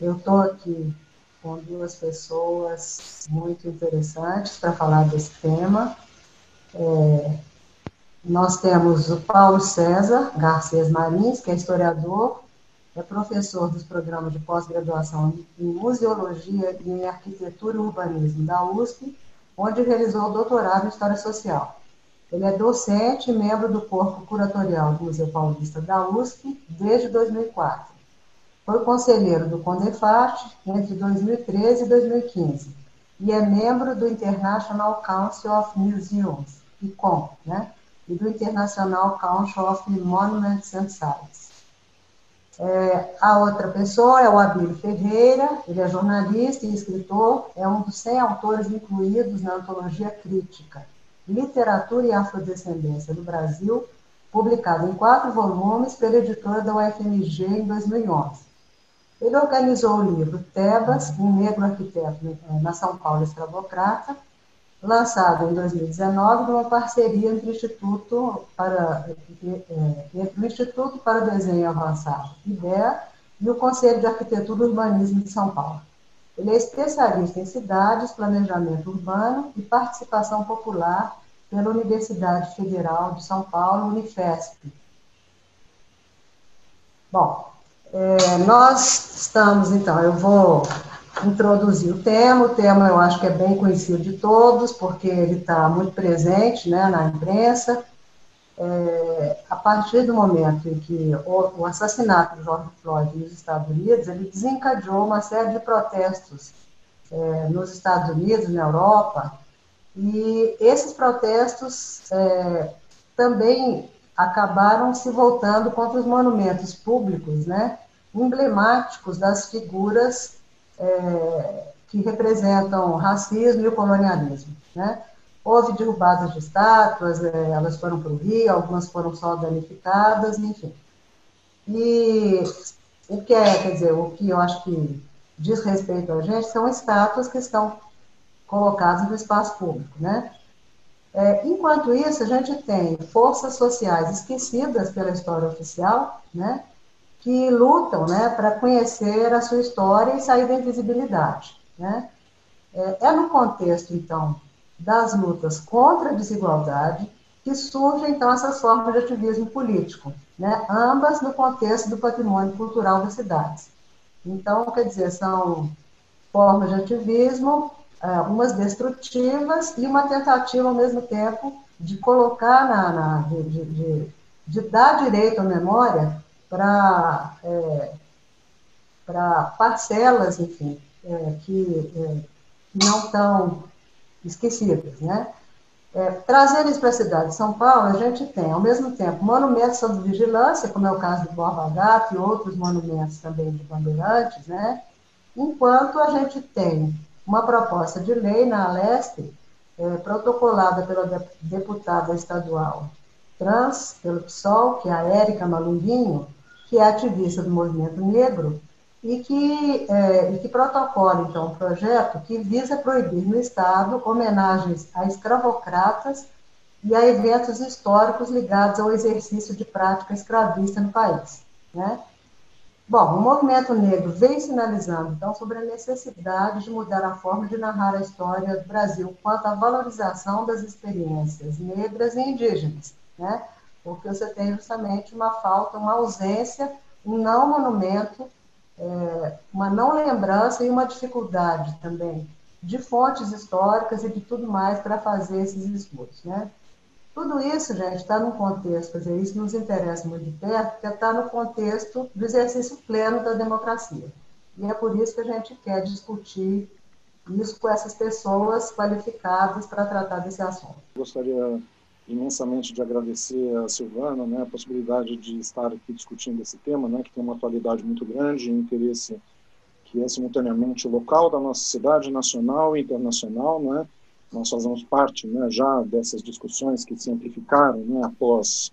Eu estou aqui com duas pessoas muito interessantes para falar desse tema. É, nós temos o Paulo César Garcês Marins, que é historiador, é professor dos programas de pós-graduação em Museologia e em Arquitetura e Urbanismo da USP, onde realizou doutorado em História Social. Ele é docente e membro do corpo curatorial do Museu Paulista da USP desde 2004. Foi conselheiro do CONDEFAT entre 2013 e 2015 e é membro do International Council of Museums, ICOM, né? e do International Council of Monuments and Sites. É, a outra pessoa é o Abílio Ferreira, ele é jornalista e escritor, é um dos 100 autores incluídos na antologia crítica Literatura e Afrodescendência do Brasil, publicado em quatro volumes pela editora da UFMG em 2011. Ele organizou o livro Tebas, um negro arquiteto na São Paulo escravocrata, lançado em 2019 numa parceria entre o Instituto para, é, entre o Instituto para Desenho Avançado, IDEA, e o Conselho de Arquitetura e Urbanismo de São Paulo. Ele é especialista em cidades, planejamento urbano e participação popular pela Universidade Federal de São Paulo, Unifesp. Bom, é, nós estamos, então, eu vou introduzir o tema. O tema eu acho que é bem conhecido de todos, porque ele está muito presente né, na imprensa. É, a partir do momento em que o, o, assassinato de George Floyd nos Estados Unidos, ele desencadeou uma série de protestos é, nos Estados Unidos, na Europa, e esses protestos é, também acabaram se voltando contra os monumentos públicos, né, emblemáticos das figuras é, que representam o racismo e o colonialismo. Né? Houve derrubadas de estátuas, é, elas foram para o Rio, algumas foram só danificadas, enfim. E o que é, quer dizer, o que eu acho que diz respeito a gente são estátuas que estão colocadas no espaço público, né? É, enquanto isso, a gente tem forças sociais esquecidas pela história oficial, né? Que lutam né, para conhecer a sua história e sair da invisibilidade. Né? É, é no contexto, então, das lutas contra a desigualdade que surgem, então, essas formas de ativismo político, né? ambas no contexto do patrimônio cultural das cidades. Então, quer dizer, são formas de ativismo, é, umas destrutivas e uma tentativa, ao mesmo tempo, de colocar na, na de, de, de, de dar direito à memória para é, parcelas, enfim, é, que, é, não estão esquecidas, né? É, trazendo isso para a cidade de São Paulo, a gente tem, ao mesmo tempo, monumentos sob vigilância, como é o caso do Borba Gato e outros monumentos também de bandeirantes, né? Enquanto a gente tem uma proposta de lei na Aleste, é, protocolada pela deputada estadual trans, pelo PSOL, que é a Érica Malunguinho, que é ativista do movimento negro, e que, é, e que protocola, então, um projeto que visa proibir no Estado homenagens a escravocratas e a eventos históricos ligados ao exercício de prática escravista no país. Né? Bom, o movimento negro vem sinalizando, então, sobre a necessidade de mudar a forma de narrar a história do Brasil quanto à valorização das experiências negras e indígenas, né? Porque você tem justamente uma falta, uma ausência, um não monumento, é, uma não lembrança e uma dificuldade também de fontes históricas e de tudo mais para fazer esses estudos, né? Tudo isso, gente, está num contexto, quer dizer, isso nos interessa muito de perto, porque está no contexto do exercício pleno da democracia. E é por isso que a gente quer discutir isso com essas pessoas qualificadas para tratar desse assunto. Gostaria imensamente de agradecer a Silvana, né, a possibilidade de estar aqui discutindo esse tema, né, que tem uma atualidade muito grande, um interesse que é simultaneamente local da nossa cidade, nacional e internacional, né. Nós fazemos parte, né, já dessas discussões que se amplificaram, né, após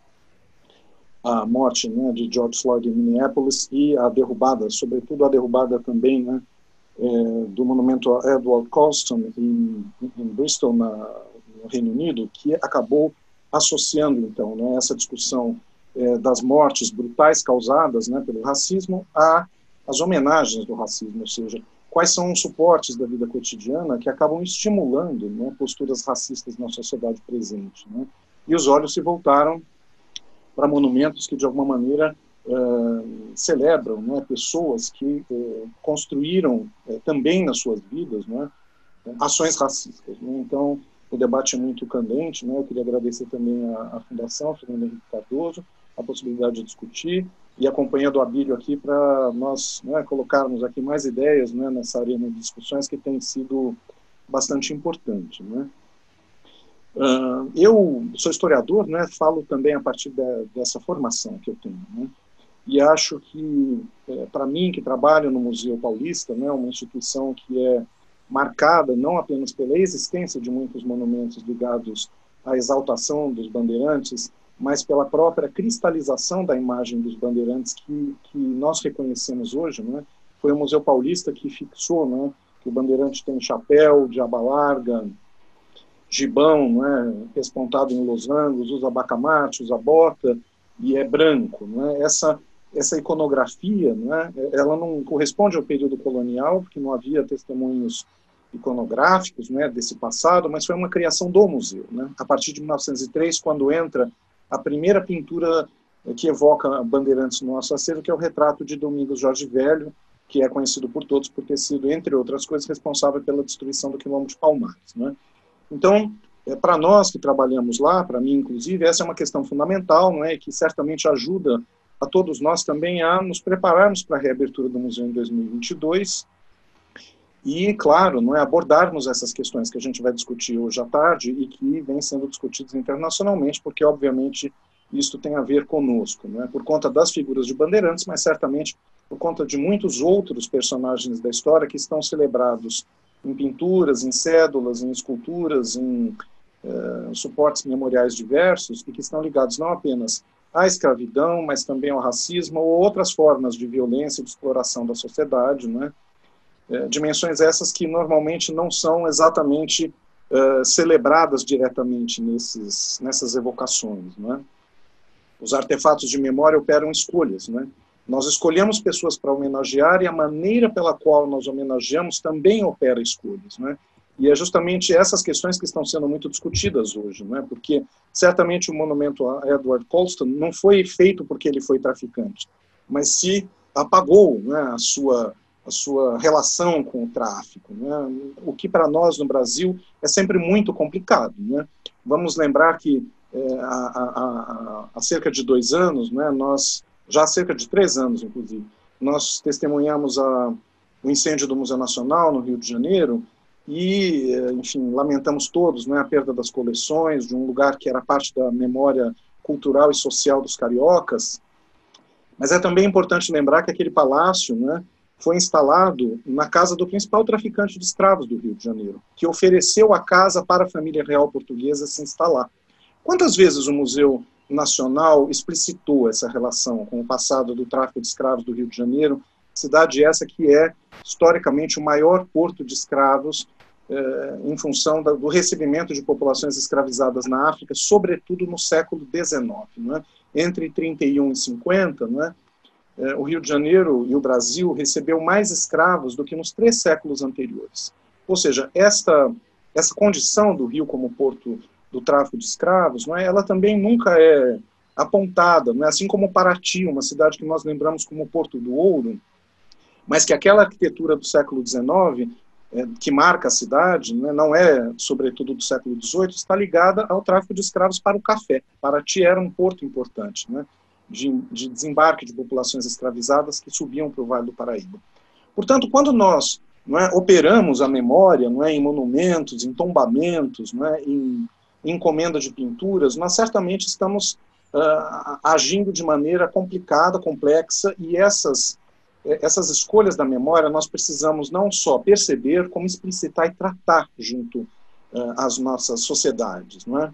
a morte, né, de George Floyd em Minneapolis e a derrubada, sobretudo a derrubada também, né, é, do monumento a Edward Colston em, em Bristol, na, no Reino Unido, que acabou associando então né, essa discussão é, das mortes brutais causadas né, pelo racismo a as homenagens do racismo, ou seja, quais são os suportes da vida cotidiana que acabam estimulando né, posturas racistas na sociedade presente. Né? E os olhos se voltaram para monumentos que, de alguma maneira, uh, celebram né, pessoas que uh, construíram uh, também nas suas vidas né, ações racistas. Né? Então, o debate é muito candente. Né? Eu queria agradecer também à, Fundação Fernando Henrique Cardoso a possibilidade de discutir e a companhia do Abílio aqui para nós né, colocarmos aqui mais ideias né, nessa arena de discussões que tem sido bastante importante. Né? Uh, eu sou historiador, né, falo também a partir de, dessa formação que eu tenho. Né, e acho que, é, para mim, que trabalho no Museu Paulista, né, uma instituição que é marcada não apenas pela existência de muitos monumentos ligados à exaltação dos bandeirantes, mas pela própria cristalização da imagem dos bandeirantes que, que nós reconhecemos hoje. Né? Foi o Museu Paulista que fixou né, que o bandeirante tem chapéu de aba larga, gibão, né, respontado em losangos, usa bacamarte, usa bota e é branco. Né? Essa, essa iconografia, né, ela não corresponde ao período colonial, porque não havia testemunhos iconográficos né, desse passado, mas foi uma criação do museu. Né? A partir de 1903, quando entra a primeira pintura que evoca Bandeirantes no nosso acervo, que é o retrato de Domingos Jorge Velho, que é conhecido por todos por ter sido, entre outras coisas, responsável pela destruição do quilombo de Palmares. Né? Então, é, para nós que trabalhamos lá, para mim inclusive, essa é uma questão fundamental, não é, que certamente ajuda a todos nós também a nos prepararmos para a reabertura do museu em 2022 e, claro, não é abordarmos essas questões que a gente vai discutir hoje à tarde e que vêm sendo discutidas internacionalmente, porque, obviamente, isso tem a ver conosco, não é? por conta das figuras de Bandeirantes, mas certamente por conta de muitos outros personagens da história que estão celebrados em pinturas, em cédulas, em esculturas, em uh, suportes memoriais diversos e que estão ligados não apenas à escravidão, mas também ao racismo ou outras formas de violência e de exploração da sociedade, né? É, dimensões essas que normalmente não são exatamente uh, celebradas diretamente nesses, nessas evocações. Né? Os artefatos de memória operam escolhas. Né? Nós escolhemos pessoas para homenagear e a maneira pela qual nós homenageamos também opera escolhas. Né? E é justamente essas questões que estão sendo muito discutidas hoje, né? porque certamente o monumento a Edward Colston não foi feito porque ele foi traficante, mas se apagou né, a sua a sua relação com o tráfico, né? o que para nós no Brasil é sempre muito complicado. Né? Vamos lembrar que é, há, há, há, cerca de dois anos, né, nós, já há cerca de três anos, inclusive, nós testemunhamos a, o incêndio do Museu Nacional no Rio de Janeiro e, enfim, lamentamos todos né, a perda das coleções, de um lugar que era parte da memória cultural e social dos cariocas. Mas é também importante lembrar que aquele palácio, né, foi instalado na casa do principal traficante de escravos do Rio de Janeiro, que ofereceu a casa para a família real portuguesa se instalar. Quantas vezes o Museu Nacional explicitou essa relação com o passado do tráfico de escravos do Rio de Janeiro, cidade essa que é historicamente o maior porto de escravos eh, em função do recebimento de populações escravizadas na África, sobretudo no século XIX. Né? Entre 31 e 50, né, é, o Rio de Janeiro e o Brasil recebeu mais escravos do que nos três séculos anteriores. Ou seja, esta, essa condição do Rio como porto do tráfico de escravos, não é, ela também nunca é apontada, não é assim como Paraty, uma cidade que nós lembramos como Porto do Ouro, mas que aquela arquitetura do século XIX é, que marca a cidade, né, não é sobretudo do século XVIII, está ligada ao tráfico de escravos para o café. Paraty era um porto importante, né? De, de desembarque de populações escravizadas que subiam para o Vale do Paraíba. Portanto, quando nós é, operamos a memória não é, em monumentos, em tombamentos, não é, em, em encomenda de pinturas, nós certamente estamos uh, agindo de maneira complicada, complexa, e essas, essas escolhas da memória nós precisamos não só perceber, como explicitar e tratar junto uh, às nossas sociedades. Não é?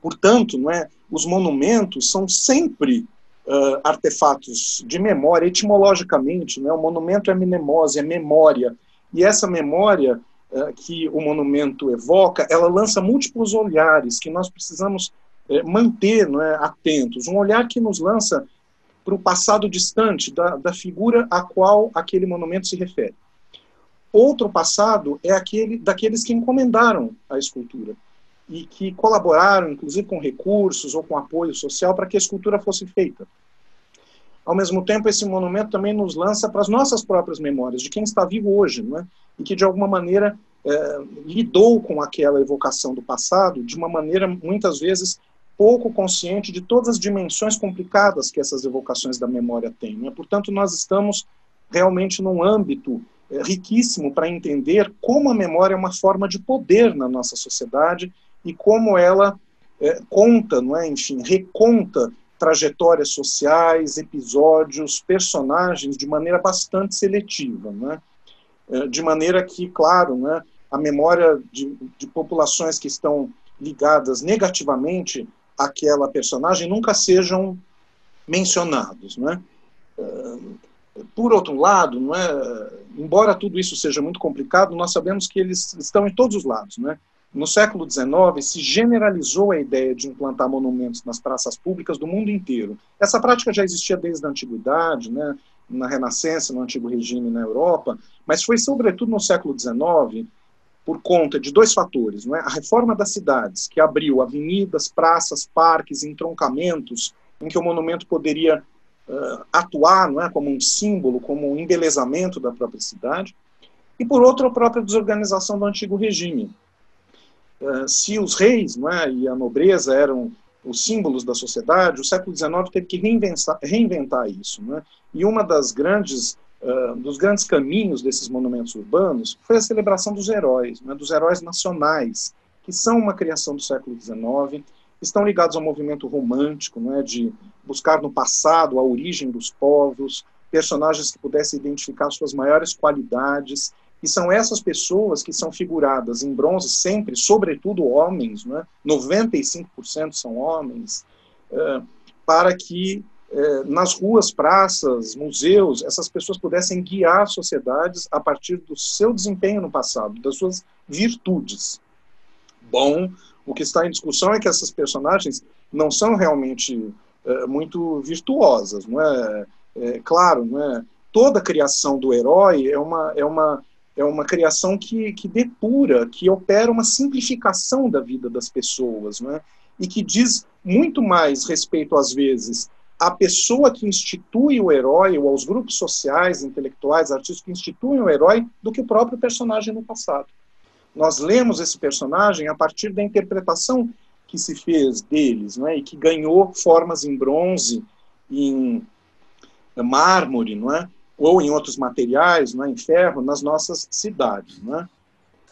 Portanto, não é, os monumentos são sempre uh, artefatos de memória, etimologicamente. Né, o monumento é mnemose, é memória. E essa memória uh, que o monumento evoca, ela lança múltiplos olhares que nós precisamos uh, manter não é, atentos. Um olhar que nos lança para o passado distante da, da figura a qual aquele monumento se refere. Outro passado é aquele daqueles que encomendaram a escultura e que colaboraram, inclusive com recursos ou com apoio social, para que a escultura fosse feita. Ao mesmo tempo, esse monumento também nos lança para as nossas próprias memórias, de quem está vivo hoje, não é? e que, de alguma maneira, é, lidou com aquela evocação do passado de uma maneira, muitas vezes, pouco consciente de todas as dimensões complicadas que essas evocações da memória têm. Né? Portanto, nós estamos realmente num âmbito é, riquíssimo para entender como a memória é uma forma de poder na nossa sociedade e como ela é, conta, não é, enfim, reconta trajetórias sociais, episódios, personagens de maneira bastante seletiva, né? de maneira que, claro, né, a memória de, de populações que estão ligadas negativamente àquela personagem nunca sejam mencionados, né? Por outro lado, não é, embora tudo isso seja muito complicado, nós sabemos que eles estão em todos os lados, né? No século XIX, se generalizou a ideia de implantar monumentos nas praças públicas do mundo inteiro. Essa prática já existia desde a antiguidade, né, na Renascença, no Antigo Regime na Europa, mas foi sobretudo no século XIX por conta de dois fatores. Não é? A reforma das cidades, que abriu avenidas, praças, parques, entroncamentos, em que o monumento poderia uh, atuar não é? como um símbolo, como um embelezamento da própria cidade. E, por outro, a própria desorganização do Antigo Regime, se os reis não é, e a nobreza eram os símbolos da sociedade, o século XIX teve que reinventar, reinventar isso. Né? E uma das grandes uh, dos grandes caminhos desses monumentos urbanos foi a celebração dos heróis, né, dos heróis nacionais, que são uma criação do século XIX, estão ligados ao movimento romântico, né, de buscar no passado a origem dos povos, personagens que pudessem identificar suas maiores qualidades e são essas pessoas que são figuradas em bronze sempre, sobretudo homens, né? 95% são homens, é, para que é, nas ruas, praças, museus, essas pessoas pudessem guiar sociedades a partir do seu desempenho no passado, das suas virtudes. Bom, o que está em discussão é que essas personagens não são realmente é, muito virtuosas, não é? é claro, não é? Toda a criação do herói é uma é uma é uma criação que, que depura, que opera uma simplificação da vida das pessoas, né? e que diz muito mais respeito, às vezes, à pessoa que institui o herói, ou aos grupos sociais, intelectuais, artistas que instituem o herói, do que o próprio personagem no passado. Nós lemos esse personagem a partir da interpretação que se fez deles, né? e que ganhou formas em bronze, em mármore, não é? Ou em outros materiais, né, em ferro, nas nossas cidades. Né?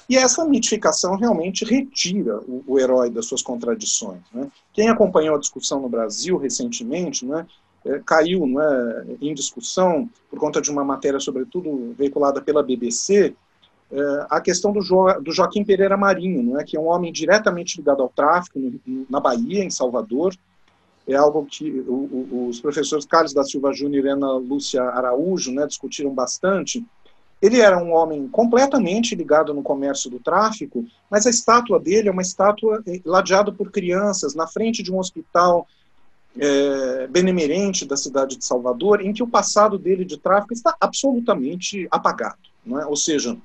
E essa mitificação realmente retira o, o herói das suas contradições. Né? Quem acompanhou a discussão no Brasil recentemente né, é, caiu né, em discussão, por conta de uma matéria, sobretudo veiculada pela BBC, é, a questão do, jo, do, Joaquim Pereira Marinho, né, que é um homem diretamente ligado ao tráfico na Bahia, em Salvador, é algo que os professores Carlos da Silva Júnior e Ana Lúcia Araújo né, discutiram bastante. Ele era um homem completamente ligado no comércio do tráfico, mas a estátua dele é uma estátua eh, ladeada por crianças na frente de um hospital é, benemerente da cidade de Salvador, em que o passado dele de tráfico está absolutamente apagado. É? Ou seja,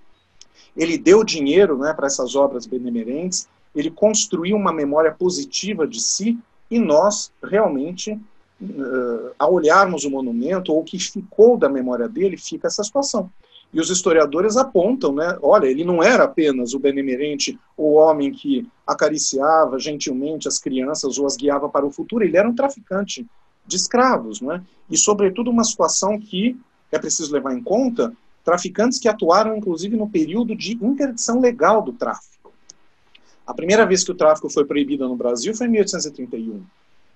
ele deu dinheiro né, para essas obras benemerentes, ele construiu uma memória positiva de si, e nós, realmente, uh, ao olharmos o monumento, ou o que ficou da memória dele, fica essa situação. E os historiadores apontam, né, olha, ele não era apenas o benemerente, o homem que acariciava gentilmente as crianças ou as guiava para o futuro, ele era um traficante de escravos, não é? E, sobretudo, uma situação que é preciso levar em conta, traficantes que atuaram, inclusive, no período de interdição legal do tráfico. A primeira vez que o tráfico foi proibido no Brasil foi em 1831.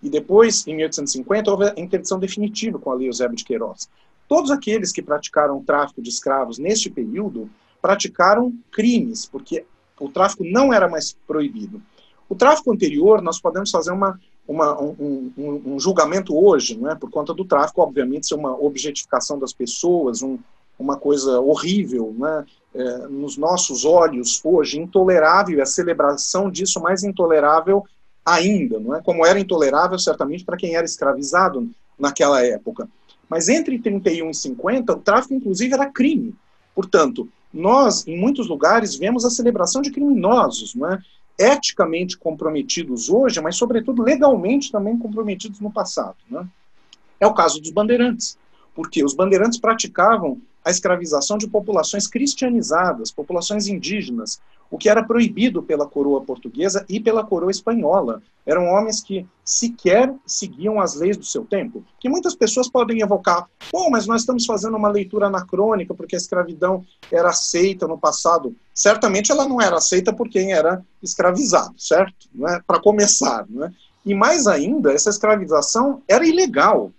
E depois, em 1850, houve a interdição definitiva com a Lei Eusébio de Queiroz. Todos aqueles que praticaram tráfico de escravos neste período praticaram crimes, porque o tráfico não era mais proibido. O tráfico anterior, nós podemos fazer uma, uma, um, um, um, julgamento hoje, não é? por conta do tráfico, obviamente, ser uma objetificação das pessoas, um, uma coisa horrível, né? É, nos nossos olhos hoje, intolerável, e a celebração disso mais intolerável ainda, não é? Como era intolerável, certamente, para quem era escravizado naquela época. Mas entre 31 e 50, o tráfico, inclusive, era crime. Portanto, nós, em muitos lugares, vemos a celebração de criminosos, não é? eticamente comprometidos hoje, mas, sobretudo, legalmente também comprometidos no passado. Né? É o caso dos bandeirantes, porque os bandeirantes praticavam a escravização de populações cristianizadas, populações indígenas, o que era proibido pela coroa portuguesa e pela coroa espanhola. Eram homens que sequer seguiam as leis do seu tempo. Que muitas pessoas podem evocar, bom, mas nós estamos fazendo uma leitura anacrônica porque a escravidão era aceita no passado. Certamente ela não era aceita por quem era escravizado, certo? É? Para começar. É? E mais ainda, essa escravização era ilegal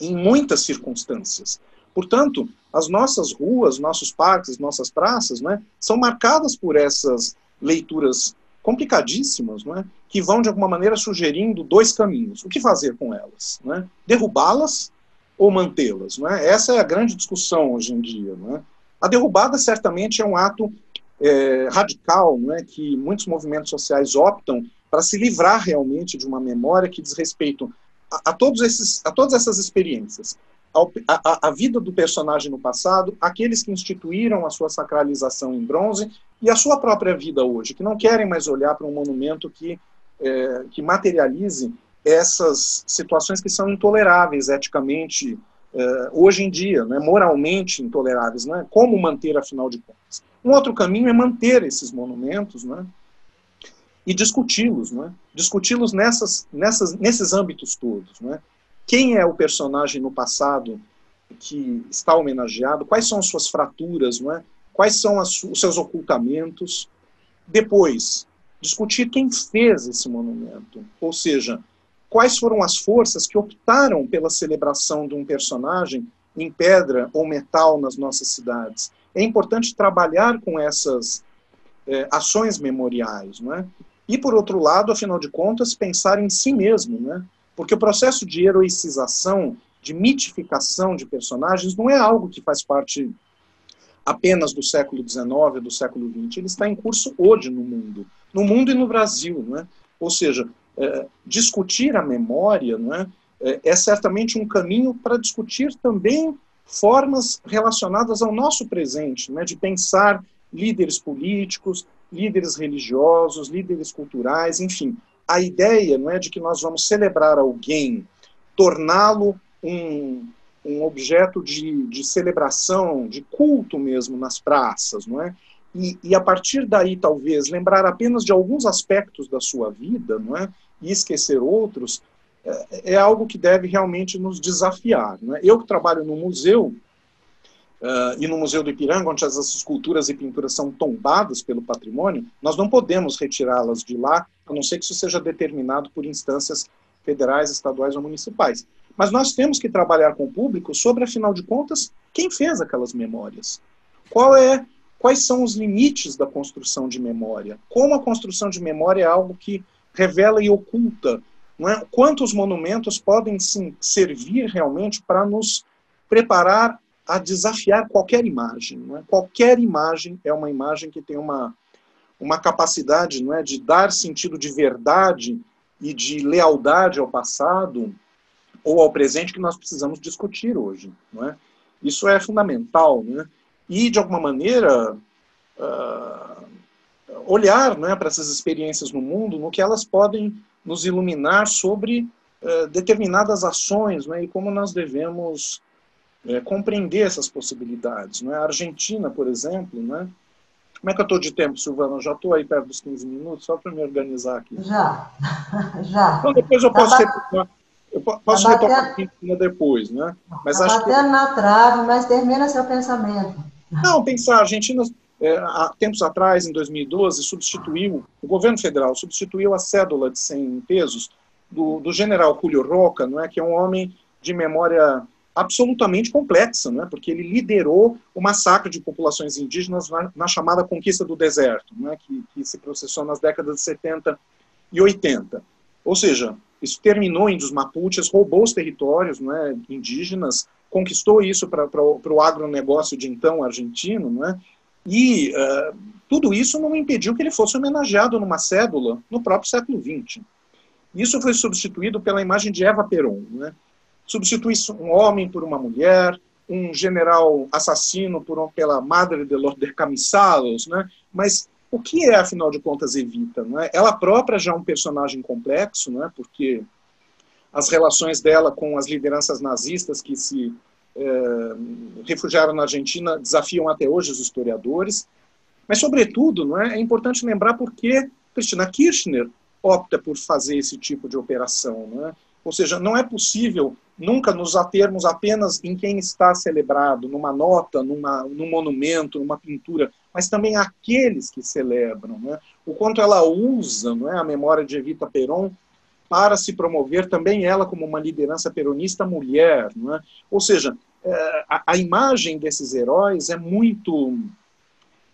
em muitas circunstâncias. Portanto, as nossas ruas, nossos parques, nossas praças, né, são marcadas por essas leituras complicadíssimas, né, que vão de alguma maneira sugerindo dois caminhos. O que fazer com elas? Né? Derrubá-las ou mantê-las? Né? Essa é a grande discussão hoje em dia. Né? A derrubada certamente é um ato é, radical, né, que muitos movimentos sociais optam para se livrar realmente de uma memória que diz respeito a, todos esses, a todas essas experiências a, a, vida do personagem no passado, aqueles que instituíram a sua sacralização em bronze e a sua própria vida hoje, que não querem mais olhar para um monumento que, é, que materialize essas situações que são intoleráveis eticamente é, hoje em dia, né, moralmente intoleráveis. Né? Como manter, afinal de contas? Um outro caminho é manter esses monumentos né, e discuti-los, né? discuti-los nessas, nessas, nesses âmbitos todos. Né? quem é o personagem no passado que está homenageado, quais são as suas fraturas, não é? quais são as, os seus ocultamentos. Depois, discutir quem fez esse monumento, ou seja, quais foram as forças que optaram pela celebração de um personagem em pedra ou metal nas nossas cidades. É importante trabalhar com essas é, ações memoriais, não é? E por outro lado, afinal de contas, pensar em si mesmo, né? Porque o processo de heroicização, de mitificação de personagens, não é algo que faz parte apenas do século XIX, do século XX. Ele está em curso hoje no mundo, no mundo e no Brasil. Não é? Ou seja, é, discutir a memória não é, é, é certamente um caminho para discutir também formas relacionadas ao nosso presente, né, de pensar líderes políticos, líderes religiosos, líderes culturais, enfim, a ideia não é de que nós vamos celebrar alguém, torná-lo um, um objeto de, de celebração, de culto mesmo nas praças, não é? E, e, a partir daí, talvez, lembrar apenas de alguns aspectos da sua vida, não é? E esquecer outros, é, é algo que deve realmente nos desafiar. Não é? Eu que trabalho no museu, uh, e no Museu do Ipiranga, onde essas esculturas e pinturas são tombadas pelo patrimônio, nós não podemos retirá-las de lá, a não ser que isso seja determinado por instâncias federais, estaduais ou municipais. Mas nós temos que trabalhar com o público sobre, afinal de contas, quem fez aquelas memórias. Qual é, quais são os limites da construção de memória? Como a construção de memória é algo que revela e oculta não é? Quantos monumentos podem sim servir realmente para nos preparar a desafiar qualquer imagem. Não é? Qualquer imagem é uma imagem que tem uma, uma capacidade não é, de dar sentido de verdade e de lealdade ao passado ou ao presente que nós precisamos discutir hoje. Não é? Isso é fundamental. Né? E, de alguma maneira, uh, olhar é, para essas experiências no mundo, no que elas podem nos iluminar sobre uh, determinadas ações né, e como nós devemos é, compreender essas possibilidades. Né? A Argentina, por exemplo, né? Como é que eu estou de tempo, Silvana? já estou aí perto dos 15 minutos, só para me organizar aqui. Já, já. Então, depois eu posso tá retomar. Eu posso tá retomar aqui depois, né? Mas tá acho batendo que... na trave, mas termina seu pensamento. Não, pensar, a Argentina, é, há tempos atrás, em 2012, substituiu, o governo federal substituiu a cédula de 100 pesos do, do general Julio Roca, não é, que é um homem de memória absolutamente complexa, né? porque ele liderou o massacre de populações indígenas na, na chamada conquista do deserto, né? que, que, se processou nas décadas de 70 e 80. Ou seja, isso terminou em os Mapuches, roubou os territórios né, indígenas, conquistou isso para o agronegócio de então argentino, né? e uh, tudo isso não impediu que ele fosse homenageado numa cédula no próprio século XX. Isso foi substituído pela imagem de Eva Peron, né? Substitui um homem por uma mulher, um general assassino por pela madre de los descamisados, né? Mas o que é, afinal de contas, Evita? Não é? Ela própria já é um personagem complexo, não é? Porque as relações dela com as lideranças nazistas que se é, refugiaram na Argentina desafiam até hoje os historiadores. Mas, sobretudo, não é, importante lembrar por que Cristina Kirchner opta por fazer esse tipo de operação. Não é? Ou seja, não é possível nunca nos atermos apenas em quem está celebrado, numa nota, numa, num monumento, numa pintura, mas também aqueles que celebram. Né? O quanto ela usa é, a memória de Evita Peron para se promover também ela como uma liderança peronista mulher. É? Ou seja, é, a, imagem desses heróis é muito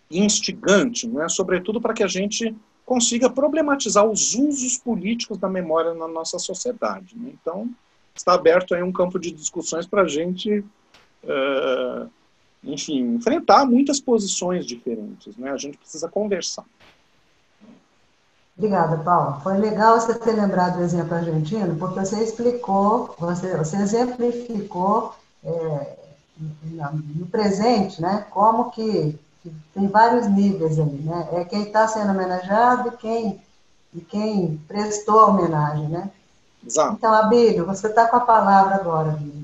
instigante, sobretudo para que a gente consiga problematizar os usos políticos da memória na nossa sociedade. Né? Então, está aberto aí um campo de discussões para a gente, uh, enfim, enfrentar muitas posições diferentes. Né? A gente precisa conversar. Obrigada, Paulo. Foi legal você ter lembrado do exemplo argentino, porque você explicou, você, você exemplificou é, no presente, né, como que, que, tem vários níveis ali, né? É quem está sendo homenageado e quem, e quem prestou a homenagem, né? Exato. Então, Abílio, você está com a palavra agora, Abílio.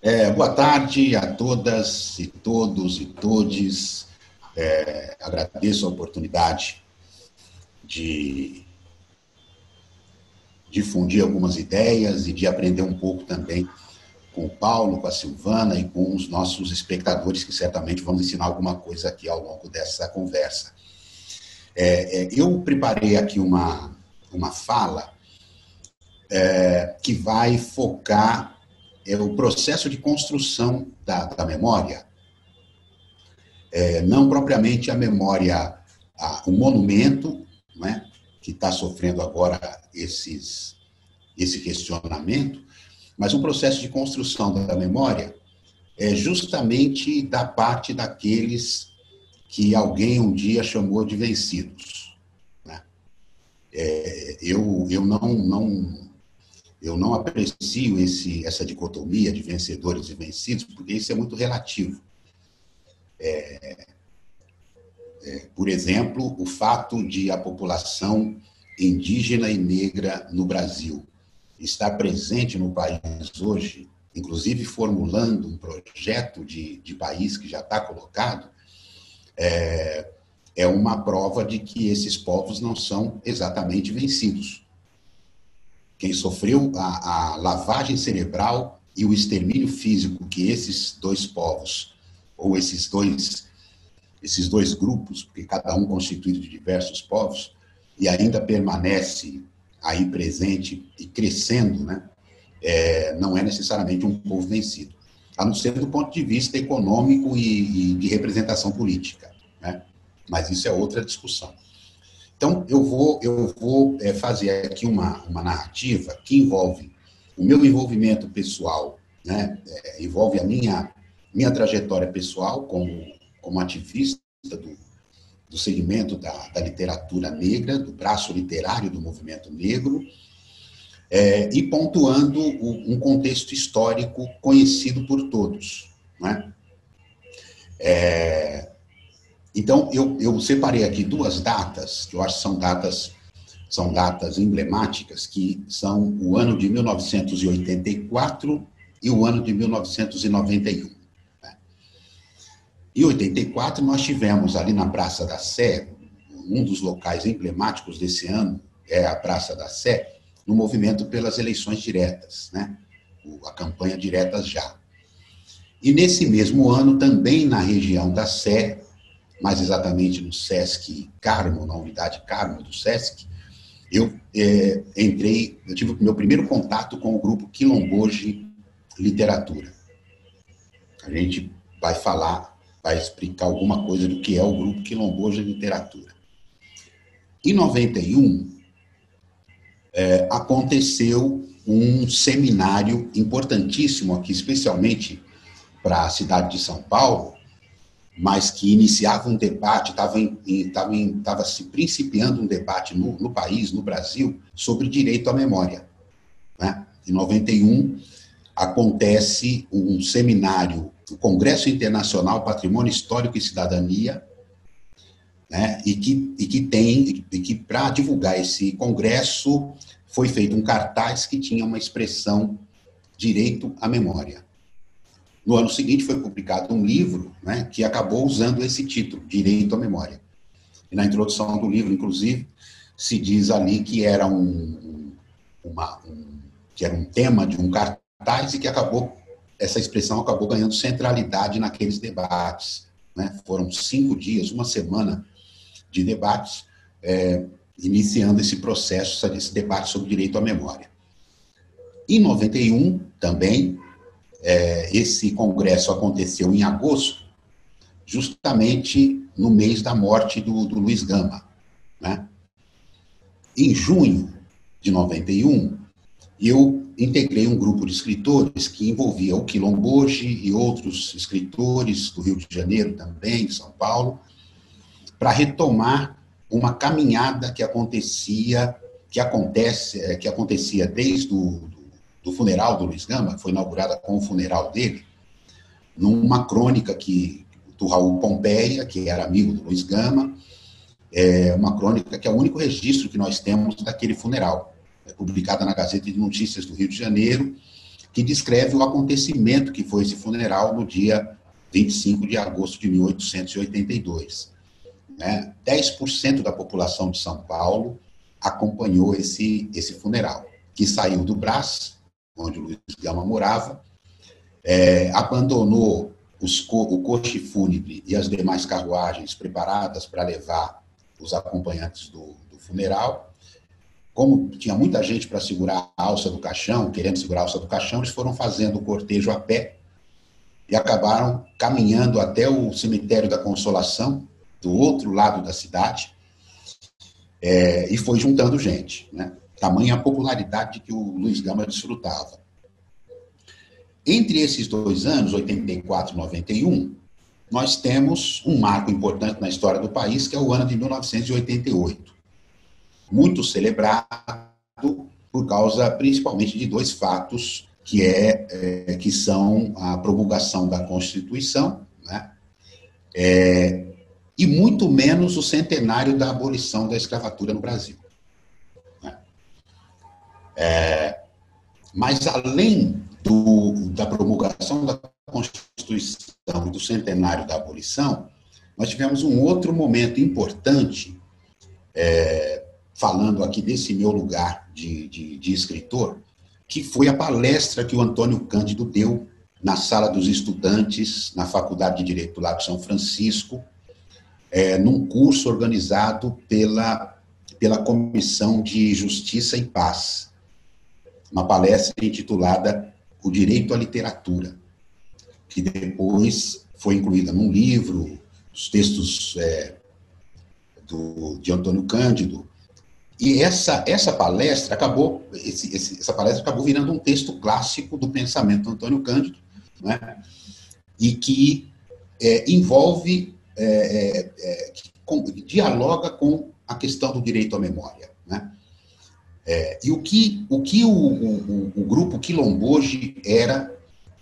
É, boa tarde a todas e todos e todes. É, agradeço a oportunidade de difundir algumas ideias e de aprender um pouco também com o Paulo, com a Silvana e com os nossos espectadores, que certamente vão ensinar alguma coisa aqui ao longo dessa conversa. É, é, eu preparei aqui uma, uma fala é, que vai focar é, o processo de construção da, da memória, é, não propriamente a memória, a, o monumento, não é, que está sofrendo agora esses, esse questionamento, mas um processo de construção da memória é justamente da parte daqueles que alguém um dia chamou de vencidos. É, eu, eu não, não eu não aprecio esse, essa dicotomia de vencedores e vencidos, porque isso é muito relativo. É, é, por exemplo, o fato de a população indígena e negra no Brasil estar presente no país hoje, inclusive formulando um projeto de, de país que já está colocado, é, é uma prova de que esses povos não são exatamente vencidos. Quem sofreu a, a lavagem cerebral e o extermínio físico que esses dois povos, ou esses dois, esses dois grupos, porque cada um constituído de diversos povos, e ainda permanece aí presente e crescendo, né? É, não é necessariamente um povo vencido, a não ser do ponto de vista econômico e, e de representação política. Mas isso é outra discussão. Então, eu vou, eu vou é, fazer aqui uma, uma narrativa que envolve o meu envolvimento pessoal, né? É, envolve a minha, minha trajetória pessoal como, como ativista do, do segmento da, da literatura negra, do braço literário do movimento negro, é, e pontuando um contexto histórico conhecido por todos. Né? É, então, eu, eu separei aqui duas datas, que eu acho que são datas, são datas emblemáticas, que são o ano de 1984 e o ano de 1991. Né? Em 84, nós tivemos ali na Praça da Sé, um dos locais emblemáticos desse ano é a Praça da Sé, no movimento pelas eleições diretas, né? a campanha Diretas Já. E nesse mesmo ano, também na região da Sé, mais exatamente no SESC Carmo, na unidade Carmo do SESC, eu é, entrei, eu tive o meu primeiro contato com o grupo Quilomboge Literatura. A gente vai falar, vai explicar alguma coisa do que é o grupo Quilomboge Literatura. Em 91, é, aconteceu um seminário importantíssimo aqui, especialmente para a cidade de São Paulo, mas que iniciava um debate, estava se principiando um debate no, no, país, no Brasil, sobre direito à memória. Né? em 91, acontece um seminário, o Congresso Internacional Patrimônio Histórico e Cidadania, né, e que, e que tem, e que para divulgar esse congresso foi feito um cartaz que tinha uma expressão direito à memória. No ano seguinte foi publicado um livro né, que acabou usando esse título, Direito à Memória. E na introdução do livro, inclusive, se diz ali que era um, uma, um, que era um tema de um cartaz e que acabou essa expressão acabou ganhando centralidade naqueles debates. Né? Foram cinco dias, uma semana de debates, é, iniciando esse processo, esse debate sobre direito à memória. Em 91, também, é, esse congresso aconteceu em agosto, justamente no mês da morte do, do Luiz Gama. Né? Em junho de 91, eu integrei um grupo de escritores que envolvia o Quilomboge e outros escritores do Rio de Janeiro também, de São Paulo, para retomar uma caminhada que acontecia, que acontece, é, que acontecia desde o do funeral do Luiz Gama, foi inaugurada com o funeral dele, numa crônica que do Raul Pompeia, que era amigo do Luiz Gama, é uma crônica que é o único registro que nós temos daquele funeral, é publicada na Gazeta de Notícias do Rio de Janeiro, que descreve o acontecimento que foi esse funeral no dia 25 de agosto de 1882. Né? 10% da população de São Paulo acompanhou esse, esse funeral, que saiu do Brás, onde o Luiz Gama morava, é, abandonou o coche fúnebre e as demais carruagens preparadas para levar os acompanhantes do, do funeral. Como tinha muita gente para segurar a alça do caixão, querendo segurar a alça do caixão, eles foram fazendo o cortejo a pé e acabaram caminhando até o cemitério da Consolação, do outro lado da cidade, é, e foi juntando gente. Né? Tamanha popularidade que o Luiz Gama desfrutava. Entre esses dois anos, 84 e 91, nós temos um marco importante na história do país, que é o ano de 1988. Muito celebrado por causa principalmente de dois fatos, que, é, é que são a promulgação da Constituição, né? É, e muito menos o centenário da abolição da escravatura no Brasil. É, mas, além do, da promulgação da Constituição e do centenário da abolição, nós tivemos um outro momento importante, é, falando aqui desse meu lugar de, de, de, escritor, que foi a palestra que o Antônio Cândido deu na sala dos estudantes, na Faculdade de Direito do Lago São Francisco, é, num curso organizado pela, pela Comissão de Justiça e Paz, uma palestra intitulada O Direito à Literatura, que depois foi incluída num livro, os textos é, do, de Antônio Cândido. E essa, essa palestra acabou, esse, esse, essa palestra acabou virando um texto clássico do pensamento do Antônio Cândido, né? e que é, envolve, é, é, é com, dialoga com a questão do direito à memória. É, e o que o, que o, o, o grupo Quilomboge era,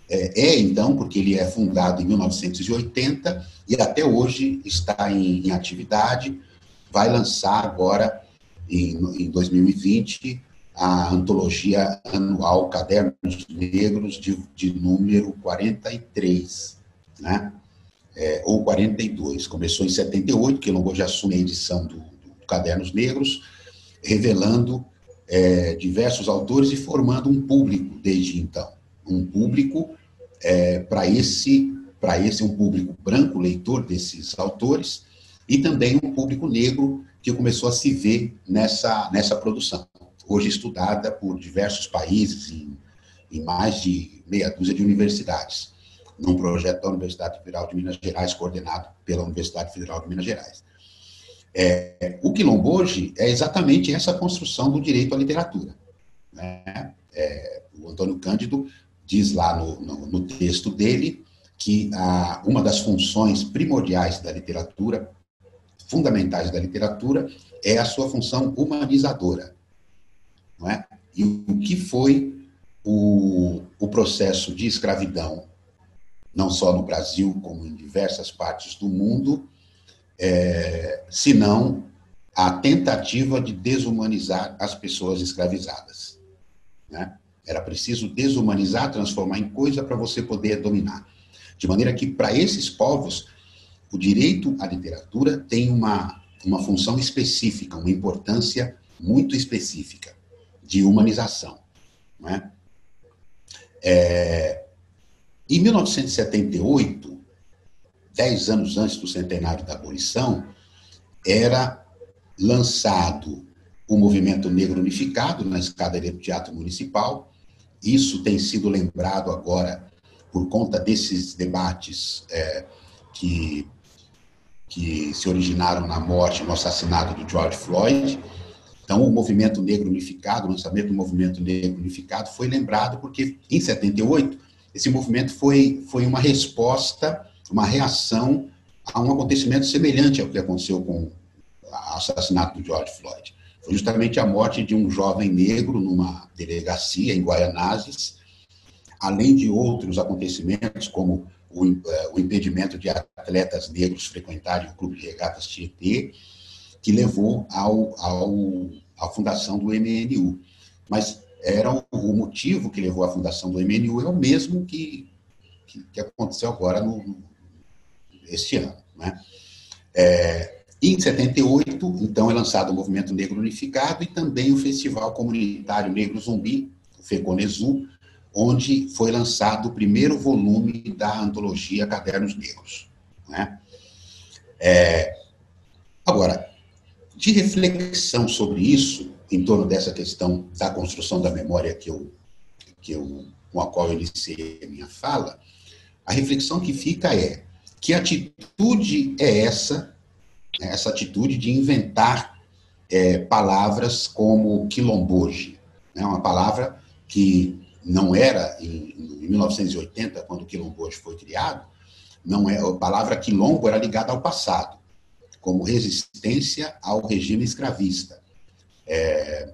é, é, então, porque ele é fundado em 1980 e até hoje está em, em atividade, vai lançar agora, em, em 2020, a antologia anual Cadernos Negros, de, de número 43, né? É, ou 42. Começou em 78, que assume a edição do, do Cadernos Negros, revelando é, diversos autores e formando um público desde então. Um público é, para esse, para esse um público branco, leitor desses autores, e também um público negro que começou a se ver nessa, nessa produção, hoje estudada por diversos países, em, em mais de meia dúzia de universidades, num projeto da Universidade Federal de Minas Gerais, coordenado pela Universidade Federal de Minas Gerais. É, o quilomboge é exatamente essa construção do direito à literatura. Né? É, o Antônio Cândido diz lá no, no, no texto dele que a, uma das funções primordiais da literatura, fundamentais da literatura, é a sua função humanizadora. Não é? E o que foi o, o processo de escravidão, não só no Brasil, como em diversas partes do mundo, é, senão a tentativa de desumanizar as pessoas escravizadas. Né? Era preciso desumanizar, transformar em coisa para você poder dominar. De maneira que, para esses povos, o direito à literatura tem uma, uma função específica, uma importância muito específica de humanização. Não é? É, em 1978, dez anos antes do centenário da abolição, era lançado o Movimento Negro Unificado na escadaria do Teatro Municipal. Isso tem sido lembrado agora por conta desses debates é, que, que se originaram na morte, no assassinato do George Floyd. Então, o Movimento Negro Unificado, o lançamento do Movimento Negro Unificado foi lembrado porque, em 78, esse movimento foi, foi uma resposta, uma reação a um acontecimento semelhante ao que aconteceu com o assassinato do George Floyd. Foi justamente a morte de um jovem negro numa delegacia em Guaianazes, além de outros acontecimentos, como o, eh, o impedimento de atletas negros frequentarem o clube de regatas Tietê, que levou ao, ao, à fundação do MNU. Mas era o, o, motivo que levou à fundação do MNU é o mesmo que, que, que aconteceu agora no, este ano. Né? É, em 78, então, é lançado o Movimento Negro Unificado e também o Festival Comunitário Negro Zumbi, o FECONESU, onde foi lançado o primeiro volume da antologia Cadernos Negros. Né? É, agora, de reflexão sobre isso, em torno dessa questão da construção da memória que eu, que eu, com a qual eu iniciei a minha fala, a reflexão que fica é que atitude é essa, né, essa atitude de inventar é, palavras como quilomboge, né, uma palavra que não era em, em 1980, quando o quilomboge foi criado, não é, a palavra quilombo era ligada ao passado como resistência ao regime escravista. É,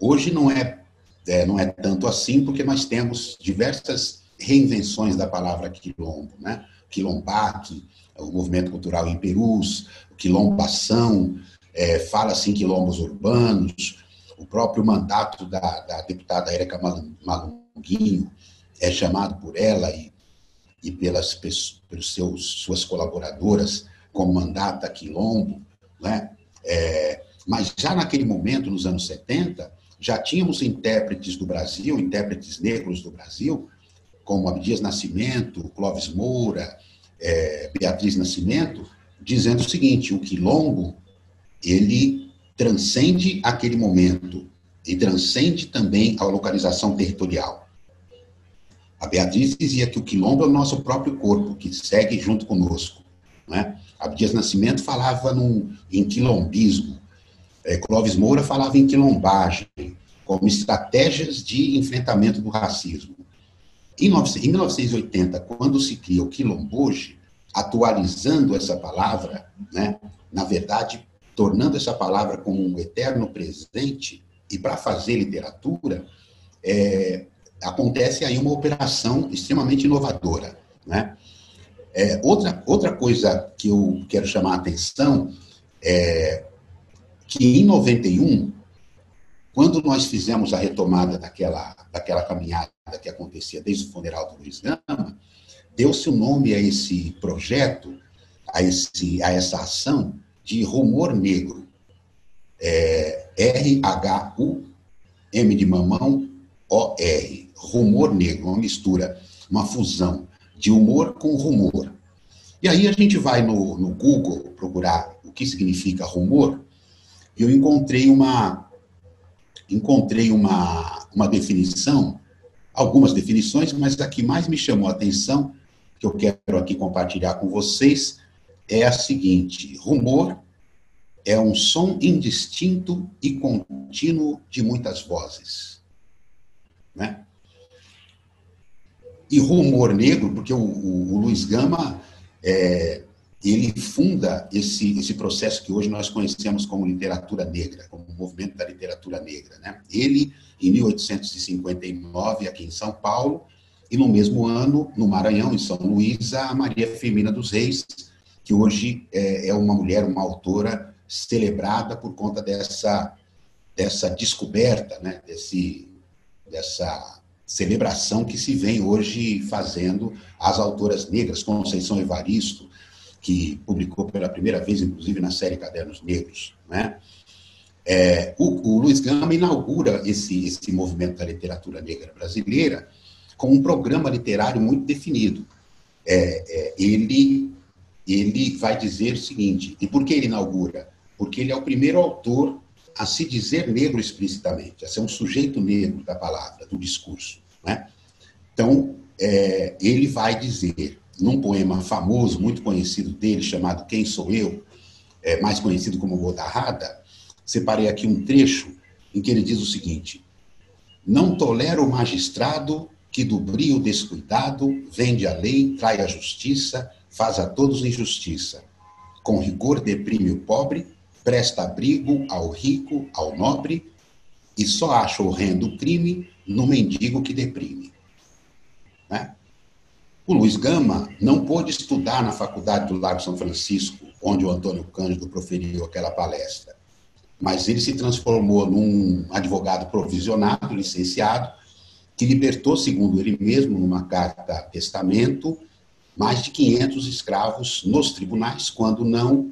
hoje não é, é, não é tanto assim, porque nós temos diversas reinvenções da palavra quilombo, né? Quilombaque, o movimento cultural em Perus, quilombação, é, fala-se em quilombos urbanos, o próprio mandato da, da deputada Érica Malunguinho é chamado por ela e, e pelas, pelos seus, suas colaboradoras como mandata quilombo, né? É, mas já naquele momento, nos anos 70, já tínhamos intérpretes do Brasil, intérpretes negros do Brasil, como Abdias Nascimento, Clóvis Moura, é, Beatriz Nascimento, dizendo o seguinte: o quilombo ele transcende aquele momento e transcende também a localização territorial. A Beatriz dizia que o quilombo é o nosso próprio corpo, que segue junto conosco. Né? Abdias Nascimento falava num, em quilombismo, é, Clóvis Moura falava em quilombagem, como estratégias de enfrentamento do racismo. Em, 1980, quando se cria o quilomboge, atualizando essa palavra, né, na verdade, tornando essa palavra como um eterno presente, e para fazer literatura, é, acontece aí uma operação extremamente inovadora. Né? É, outra, outra coisa que eu quero chamar a atenção é que em 91, quando nós fizemos a retomada daquela, daquela caminhada que acontecia desde o funeral do Luiz Gama, deu-se o um nome a esse projeto, a, esse, a essa ação de rumor negro. É, R-H-U-M de mamão, O-R. Rumor negro, uma mistura, uma fusão de humor com rumor. E aí a gente vai no, no Google procurar o que significa rumor, e eu encontrei uma encontrei uma, uma definição, algumas definições, mas a que mais me chamou a atenção, que eu quero aqui compartilhar com vocês, é a seguinte: rumor é um som indistinto e contínuo de muitas vozes. Né? E rumor negro, porque o, o, o Luiz Gama é, ele funda esse, esse processo que hoje nós conhecemos como literatura negra, como movimento da literatura negra. Né? Ele, em 1859, aqui em São Paulo, e no mesmo ano, no Maranhão, em São Luís, a Maria Firmina dos Reis, que hoje é, é uma mulher, uma autora celebrada por conta dessa, dessa descoberta, né? Desse, dessa celebração que se vem hoje fazendo as autoras negras, Conceição Evaristo, que publicou pela primeira vez, inclusive, na série Cadernos Negros. Né? É, o, o Luiz Gama inaugura esse, esse movimento da literatura negra brasileira com um programa literário muito definido. É, é, ele, ele vai dizer o seguinte, e por que ele inaugura? Porque ele é o primeiro autor a se dizer negro explicitamente, a ser um sujeito negro da palavra, do discurso. Né? Então, é, ele vai dizer num poema famoso, muito conhecido dele, chamado Quem Sou Eu, é, mais conhecido como Godarrada, separei aqui um trecho em que ele diz o seguinte: Não tolera o magistrado que do brio descuidado vende a lei, trai a justiça, faz a todos injustiça. Com rigor deprime o pobre, presta abrigo ao rico, ao nobre, e só acha horrendo o crime no mendigo que deprime. Né? O Luiz Gama não pôde estudar na Faculdade do Largo São Francisco, onde o Antônio Cândido proferiu aquela palestra, mas ele se transformou num advogado provisionado, licenciado, que libertou, segundo ele mesmo, numa carta testamento, mais de 500 escravos nos tribunais, quando não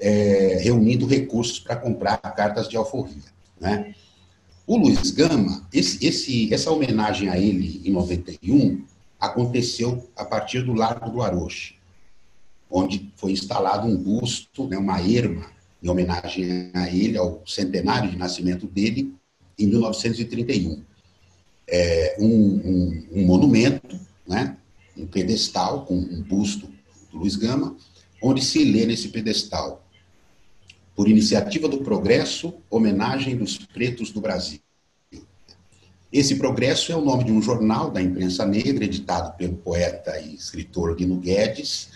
é, reunindo recursos para comprar cartas de alforria. Né? O Luiz Gama, esse, esse, essa homenagem a ele em 91 aconteceu a partir do Largo do Aroche, onde foi instalado um busto, né, uma erma, em homenagem a ele, ao centenário de nascimento dele, em 1931. É, um, um, um, monumento, né, um pedestal com um busto do Luiz Gama, onde se lê nesse pedestal, por iniciativa do progresso, homenagem dos pretos do Brasil. Esse Progresso é o nome de um jornal da imprensa negra, editado pelo poeta e escritor Guino Guedes,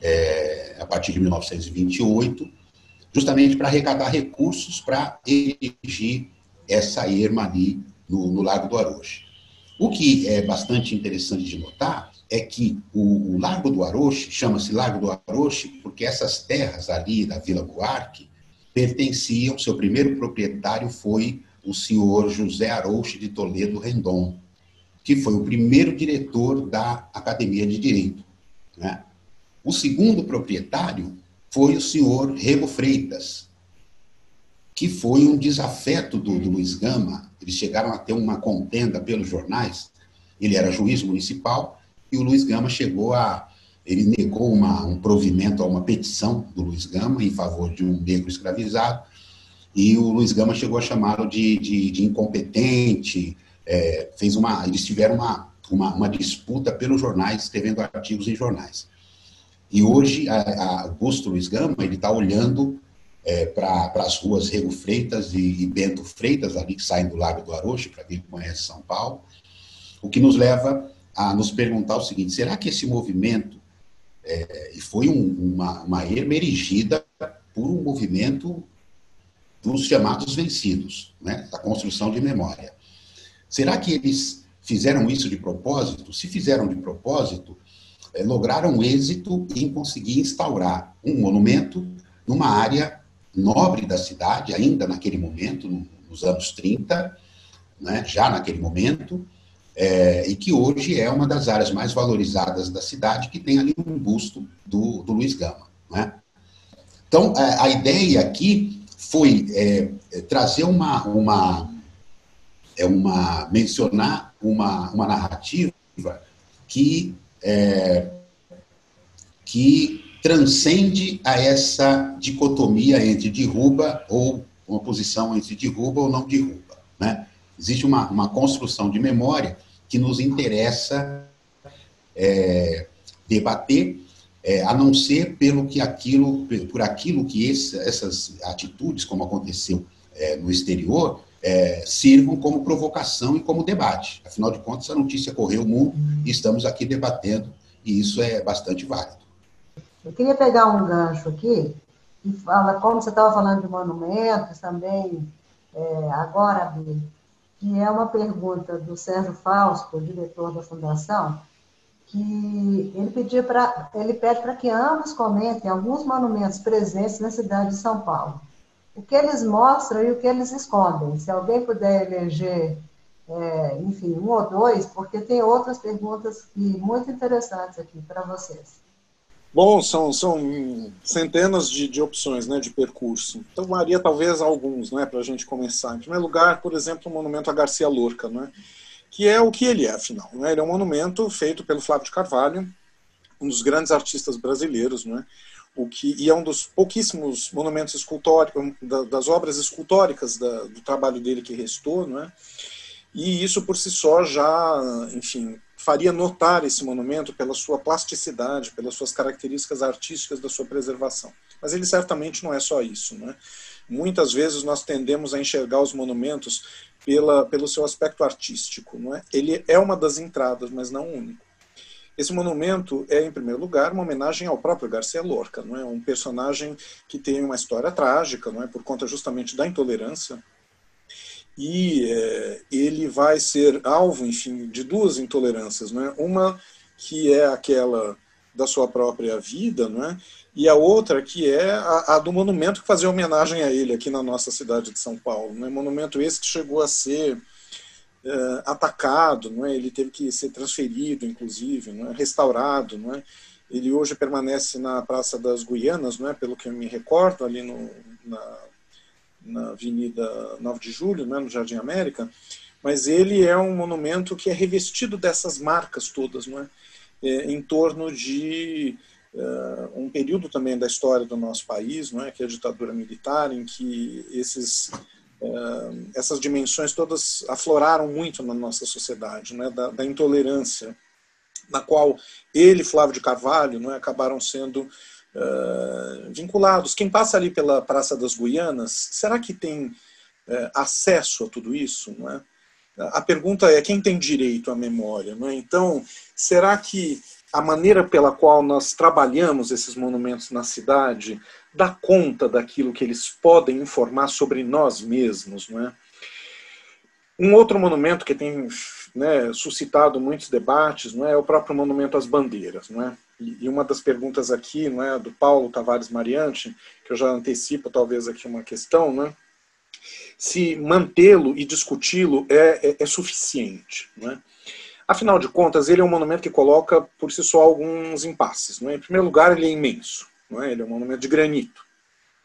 é, a partir de 1928, justamente para arrecadar recursos para erigir essa erma ali no, no Largo do Aroche. O que é bastante interessante de notar é que o, o Largo do Aroche chama-se Largo do Aroche porque essas terras ali da Vila Buarque pertenciam, seu primeiro proprietário foi o senhor José Arouche de Toledo Rendon, que foi o primeiro diretor da Academia de Direito. Né? O segundo proprietário foi o senhor Rego Freitas, que foi um desafeto do, do Luiz Gama. Eles chegaram a ter uma contenda pelos jornais. Ele era juiz municipal e o Luiz Gama chegou a. Ele negou uma, um provimento a uma petição do Luiz Gama em favor de um negro escravizado e o Luiz Gama chegou a chamá-lo de, de, de, incompetente, é, fez uma, eles tiveram uma, uma, uma, disputa pelos jornais, escrevendo artigos em jornais. E hoje, a, a Augusto Luiz Gama, ele está olhando é, para as ruas Rego Freitas e, e, Bento Freitas, ali que saem do Lago do Aroche, para quem conhece São Paulo, o que nos leva a nos perguntar o seguinte, será que esse movimento, é, foi um, uma, uma erigida por um movimento dos chamados vencidos, né, da construção de memória. Será que eles fizeram isso de propósito? Se fizeram de propósito, é, lograram êxito em conseguir instaurar um monumento numa área nobre da cidade, ainda naquele momento, nos anos 30, né, já naquele momento, é, e que hoje é uma das áreas mais valorizadas da cidade, que tem ali um busto do, do Luiz Gama. Né? Então, é, a ideia aqui foi é, é, trazer uma, uma, é uma mencionar uma, uma narrativa que, é, que transcende a essa dicotomia entre derruba ou uma posição entre derruba ou não derruba. Né? Existe uma, uma construção de memória que nos interessa é, debater é, a não ser pelo que aquilo, por aquilo que esse, essas atitudes, como aconteceu é, no exterior, é, sirvam como provocação e como debate. Afinal de contas, a notícia correu o mundo e estamos aqui debatendo, e isso é bastante válido. Eu queria pegar um gancho aqui e fala, como você estava falando de monumentos também, é, agora, que é uma pergunta do Sérgio Fausto, diretor da Fundação, que ele pediu para ele pede para que ambos comentem alguns monumentos presentes na cidade de São Paulo. O que eles mostram e o que eles escondem. Se alguém puder eleger, é, enfim, um ou dois, porque tem outras perguntas muito interessantes aqui para vocês. Bom, são, são centenas de, de opções né, de percurso. Então, varia talvez alguns, né, para a gente começar. Em primeiro lugar, por exemplo, o monumento a Garcia Lorca, né, que é o que ele é, afinal. Né? Ele é um monumento feito pelo Flávio de Carvalho, um dos grandes artistas brasileiros, né? o que e é um dos pouquíssimos monumentos escultóricos, das obras escultóricas da, do trabalho dele que restou, né? E isso por si só já, enfim, faria notar esse monumento pela sua plasticidade, pelas suas características artísticas da sua preservação. Mas ele certamente não é só isso, né? Muitas vezes nós tendemos a enxergar os monumentos pela, pelo seu aspecto artístico. Não é? Ele é uma das entradas, mas não único. Esse monumento é, em primeiro lugar, uma homenagem ao próprio Garcia Lorca, não é? um personagem que tem uma história trágica, não é? por conta justamente da intolerância. E é, ele vai ser alvo, enfim, de duas intolerâncias. Não é? Uma que é aquela da sua própria vida, não é? E a outra que é a, a, do monumento que fazia homenagem a ele aqui na nossa cidade de São Paulo. Né? Monumento esse que chegou a ser uh, atacado, não é? ele teve que ser transferido, inclusive, não é? restaurado. Não é? Ele hoje permanece na Praça das Guianas, não é? pelo que eu me recordo, ali no, na, na Avenida 9 de Julho, não é? no Jardim América, mas ele é um monumento que é revestido dessas marcas todas, não é? é em torno de uh, um período também da história do nosso país, não é, que é a ditadura militar, em que esses uh, essas dimensões todas afloraram muito na nossa sociedade, né, da, da intolerância, na qual ele, Flávio de Carvalho, não é, acabaram sendo uh, vinculados. Quem passa ali pela Praça das Guianas, será que tem acesso a tudo isso, não é? A pergunta é quem tem direito à memória, não é? Então, será que a maneira pela qual nós trabalhamos esses monumentos na cidade dá conta daquilo que eles podem informar sobre nós mesmos, não é? Um outro monumento que tem né, suscitado muitos debates não é, é o próprio monumento às bandeiras, não é? E uma das perguntas aqui, não é, do Paulo Tavares Mariante, que eu já antecipo talvez aqui uma questão, não é? Se mantê-lo e discuti-lo é, é, é suficiente, é? Afinal de contas, ele é um monumento que coloca por si só alguns impasses. Não é? Em primeiro lugar, ele é imenso. É? Ele é um monumento de granito,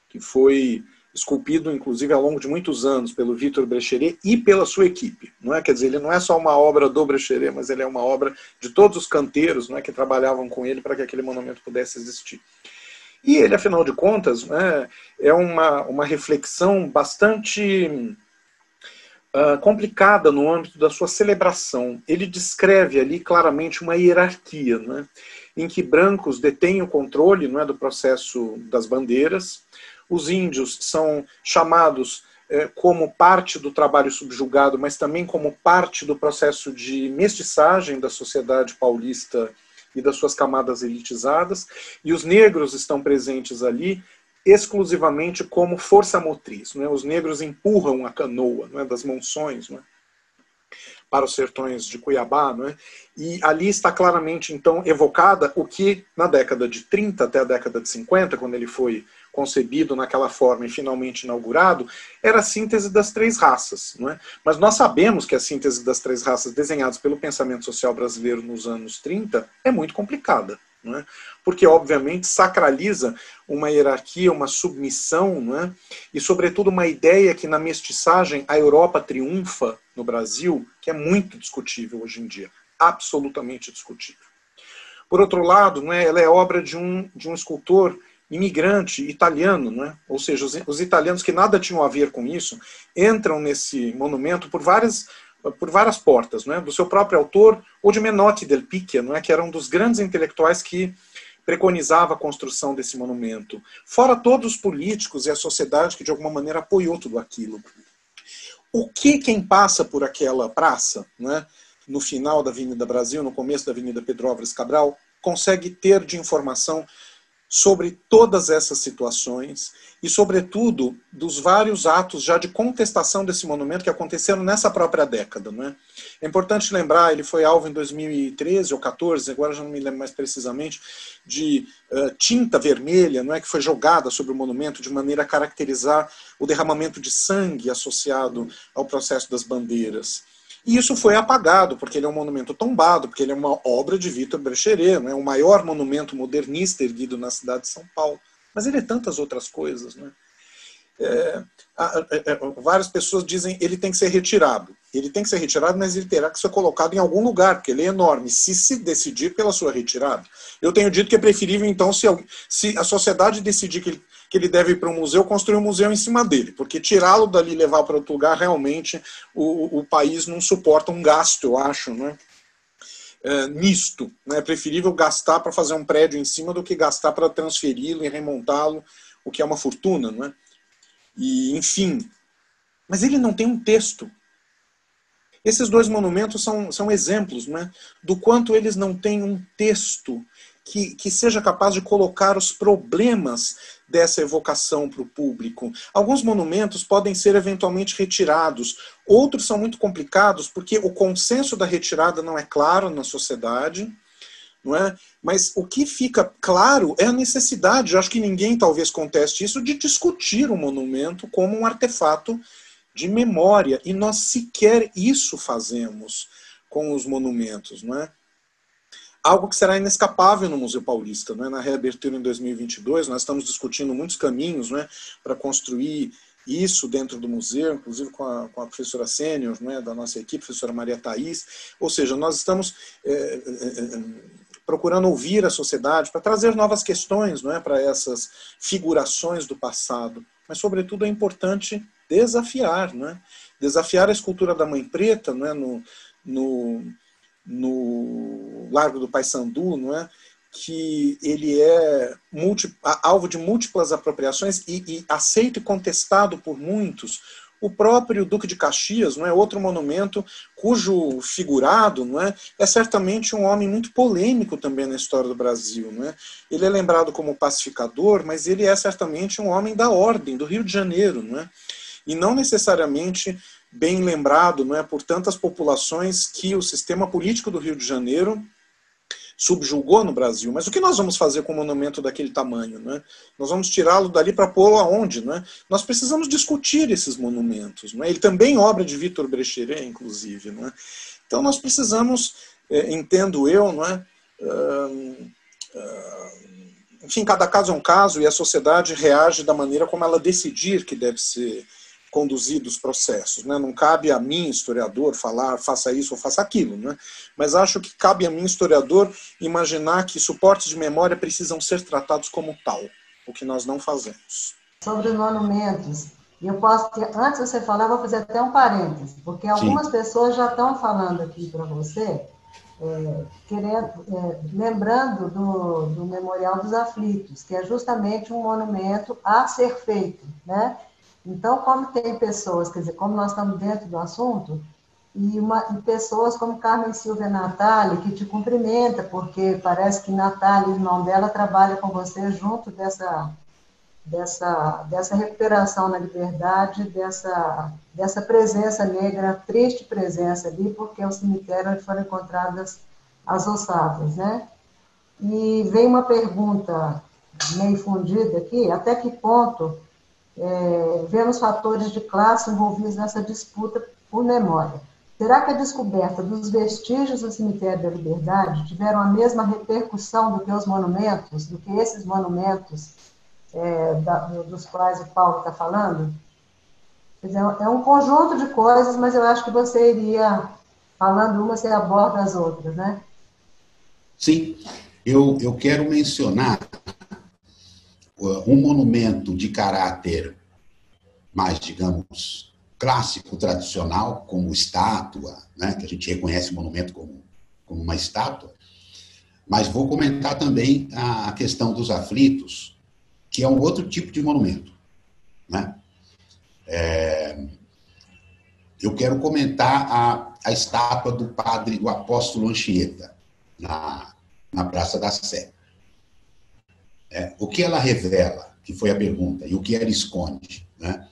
que foi esculpido, inclusive, ao longo de muitos anos pelo Vitor Brecheret e pela sua equipe. Não é? Quer dizer, ele não é só uma obra do Brecheret, mas ele é uma obra de todos os canteiros não é, que trabalhavam com ele para que aquele monumento pudesse existir. E ele, afinal de contas, né, é uma, uma reflexão bastante uh, complicada no âmbito da sua celebração. Ele descreve ali claramente uma hierarquia, né, em que brancos detêm o controle não é, do processo das bandeiras, os índios são chamados eh, como parte do trabalho subjugado, mas também como parte do processo de mestiçagem da sociedade paulista e das suas camadas elitizadas, e os negros estão presentes ali exclusivamente como força motriz. Né? Os negros empurram a canoa né, das monções né, para os sertões de Cuiabá, né? e ali está claramente então evocada o que na década de 30 até a década de 50, quando ele foi concebido naquela forma e finalmente inaugurado, era a síntese das três raças. É? Mas nós sabemos que a síntese das três raças desenhadas pelo pensamento social brasileiro nos anos 30 é muito complicada. É? porque obviamente sacraliza uma hierarquia, uma submissão, é? e sobretudo uma ideia que na mestiçagem a Europa triunfa no Brasil, que é muito discutível hoje em dia, absolutamente discutível. Por outro lado, é? ela é obra de um, de um escultor imigrante italiano, ou seja, os, os italianos que nada tinham a ver com isso, entram nesse monumento por várias por várias portas, não é? do seu próprio autor ou de Menotti del Picchia, não é? que era um dos grandes intelectuais que preconizava a construção desse monumento, fora todos os políticos e a sociedade que de alguma maneira apoiou tudo aquilo. O que quem passa por aquela praça, né, no final da Avenida Brasil, no começo da Avenida Pedro Álvares Cabral, consegue ter de informação sobre todas essas situações e, sobretudo, dos vários atos já de contestação desse monumento que aconteceram nessa própria década. Não é? é importante lembrar, ele foi alvo em 2013 ou 14, agora já não me lembro mais precisamente, de uh, tinta vermelha, não é que foi jogada sobre o monumento de maneira a caracterizar o derramamento de sangue associado ao processo das bandeiras. E isso foi apagado, porque ele é um monumento tombado, porque ele é uma obra de Vitor Brecheret, né? o maior monumento modernista erguido na cidade de São Paulo. Mas ele é tantas outras coisas. Né? É, é, é, várias pessoas dizem ele tem que ser retirado. Ele tem que ser retirado, mas ele terá que ser colocado em algum lugar, porque ele é enorme, se se decidir pela sua retirada. Eu tenho dito que é preferível, então, se, se a sociedade decidir que ele que ele deve ir para um museu, construir um museu em cima dele, porque tirá-lo dali e levar para outro lugar, realmente o, o país não suporta um gasto, eu acho, né? É, nisto. Né? É preferível gastar para fazer um prédio em cima do que gastar para transferi-lo e remontá-lo, o que é uma fortuna, não é? E, enfim. Mas ele não tem um texto. Esses dois monumentos são, são exemplos né, do quanto eles não têm um texto que, que seja capaz de colocar os problemas dessa evocação para o público. Alguns monumentos podem ser eventualmente retirados, outros são muito complicados porque o consenso da retirada não é claro na sociedade. Não é? Mas o que fica claro é a necessidade, eu acho que ninguém talvez conteste isso, de discutir o monumento como um artefato de memória. E nós sequer isso fazemos com os monumentos. Não é? Algo que será inescapável no Museu Paulista. Né? Na reabertura em 2022, nós estamos discutindo muitos caminhos né, para construir isso dentro do museu, inclusive com a, com a professora sênior né, da nossa equipe, professora Maria Thais. Ou seja, nós estamos é, é, procurando ouvir a sociedade para trazer novas questões não é, para essas figurações do passado. Mas, sobretudo, é importante desafiar, não é? desafiar a escultura da Mãe Preta não é, no, no no Largo do Paissandu, não é? que ele é alvo de múltiplas apropriações e, e, aceito e contestado por muitos. O próprio Duque de Caxias, não é outro monumento cujo figurado, não é, é certamente um homem muito polêmico também na história do Brasil, não é? Ele é lembrado como pacificador, mas ele é certamente um homem da ordem do Rio de Janeiro, não é? E não necessariamente bem lembrado não é, por tantas populações que o sistema político do Rio de Janeiro subjugou no Brasil. Mas o que nós vamos fazer com um monumento daquele tamanho? Não é? Nós vamos tirá-lo dali para pô-lo aonde? Não é? Nós precisamos discutir esses monumentos. Não é? Ele também é obra de Vitor Brecheret, inclusive. Não é? Então nós precisamos, é, entendo eu, não é? Enfim, cada caso é um caso e a sociedade reage da maneira como ela decidir que deve ser conduzido os processos. Né? Não cabe a mim, historiador, falar faça isso ou faça aquilo. Né? Mas acho que cabe a mim, historiador, imaginar que suportes de memória precisam ser tratados como tal, o que nós não fazemos. Sobre os monumentos, eu posso, antes de você falar, eu vou fazer até um parêntese, porque algumas Sim. pessoas já estão falando aqui para você, é, querendo, é, lembrando do, do Memorial dos Aflitos, que é justamente um monumento a ser feito, né? Então, como tem pessoas, quer dizer, como nós estamos dentro do assunto, e, uma, e pessoas como Carmen Silvia Natália, que te cumprimenta, porque parece que Natália, irmão dela, trabalha com você junto dessa, dessa, dessa recuperação na liberdade, dessa, dessa presença negra, triste presença ali, porque é o cemitério onde foram encontradas as ossadas, né? E vem uma pergunta meio fundida aqui, até que ponto é, vemos fatores de classe envolvidos nessa disputa por memória. Será que a descoberta dos vestígios do cemitério da Liberdade tiveram a mesma repercussão do que os monumentos, do que esses monumentos é, da, dos quais o Paulo está falando? Dizer, é um conjunto de coisas, mas eu acho que você iria falando uma, você aborda as outras, né? Sim, eu, eu quero mencionar um monumento de caráter mais, digamos, clássico, tradicional, como estátua, né, que a gente reconhece o monumento como, como uma estátua, mas vou comentar também a questão dos aflitos, que é um outro tipo de monumento. Né? É, eu quero comentar a, a estátua do padre, do apóstolo Anchieta, na, na Praça da Sé. É, o que ela revela, que foi a pergunta, e o que ela esconde? Né?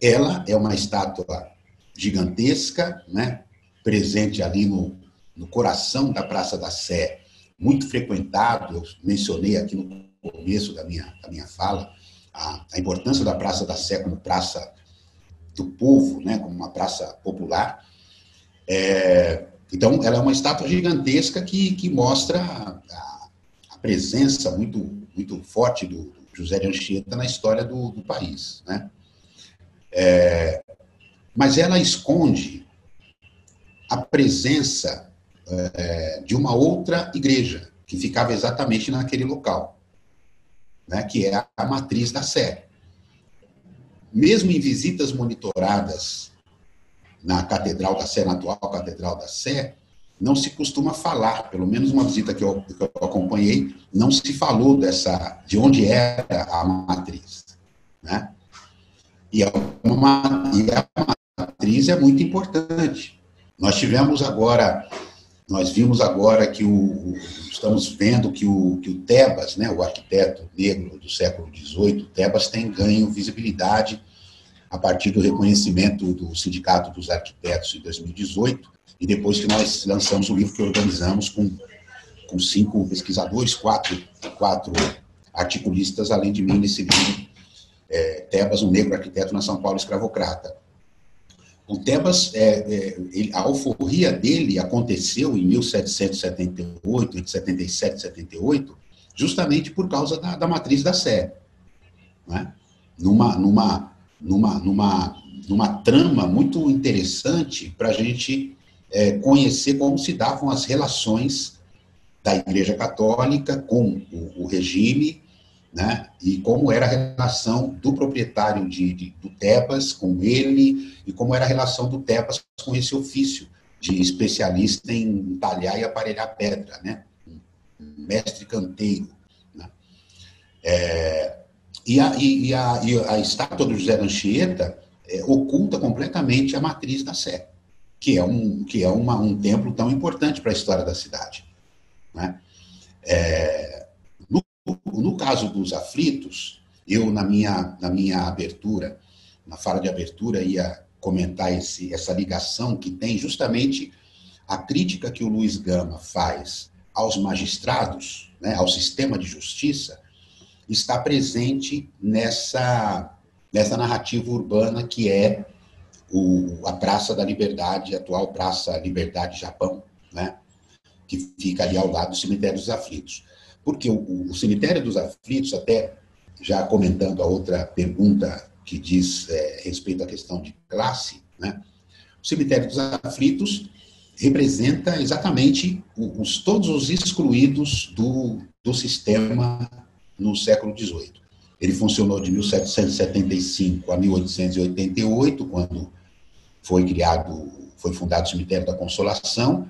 Ela é uma estátua gigantesca, né? presente ali no, no coração da Praça da Sé, muito frequentado, eu mencionei aqui no começo da minha, da minha fala, a, a importância da Praça da Sé como praça do povo, né, como uma praça popular. É, então, ela é uma estátua gigantesca que, que mostra a, a presença muito, muito forte do, José de Anchieta na história do, do país. Né? É, mas ela esconde a presença é, de uma outra igreja, que ficava exatamente naquele local, né, que é a matriz da Sé. Mesmo em visitas monitoradas na Catedral da Sé, na atual Catedral da Sé, não se costuma falar, pelo menos uma visita que eu, que eu acompanhei, não se falou dessa, de onde era a matriz. Né? E, é uma, e a matriz é muito importante. Nós tivemos agora, nós vimos agora que o, estamos vendo que o, que o Tebas, né, o arquiteto negro do século XVIII, Tebas tem ganho visibilidade a partir do reconhecimento do Sindicato dos Arquitetos em 2018, e depois que nós lançamos o livro que organizamos com, com cinco pesquisadores, quatro, quatro articulistas, além de mim nesse livro, é, Tebas, um negro arquiteto na São Paulo escravocrata. O Tebas, é, é, a alforria dele aconteceu em 1778, entre 77 e 78, justamente por causa da, da matriz da Sé. Né? Numa, numa, numa, numa, numa trama muito interessante para a gente é, conhecer como se davam as relações da Igreja Católica com o, o regime, né, e como era a relação do proprietário de, de, do Tebas com ele, e como era a relação do Tebas com esse ofício de especialista em talhar e aparelhar pedra, né, mestre canteiro. Né. É, e, a, e, a, e a estátua do José Anchieta é, oculta completamente a matriz da Sé que é um, que é uma, um templo tão importante para a história da cidade. Né? É, no, no caso dos aflitos, eu, na minha, na minha abertura, na fala de abertura, ia comentar esse, essa ligação que tem justamente a crítica que o Luiz Gama faz aos magistrados, né, ao sistema de justiça, está presente nessa, nessa narrativa urbana que é o, a Praça da Liberdade, a atual Praça Liberdade Japão, né? que fica ali ao lado do Cemitério dos Aflitos. Porque o, o Cemitério dos Aflitos, até já comentando a outra pergunta que diz é, respeito à questão de classe, né? o Cemitério dos Aflitos representa exatamente os, todos os excluídos do, do sistema no século XVIII. Ele funcionou de 1775 a 1888, quando foi criado, foi fundado o cemitério da Consolação.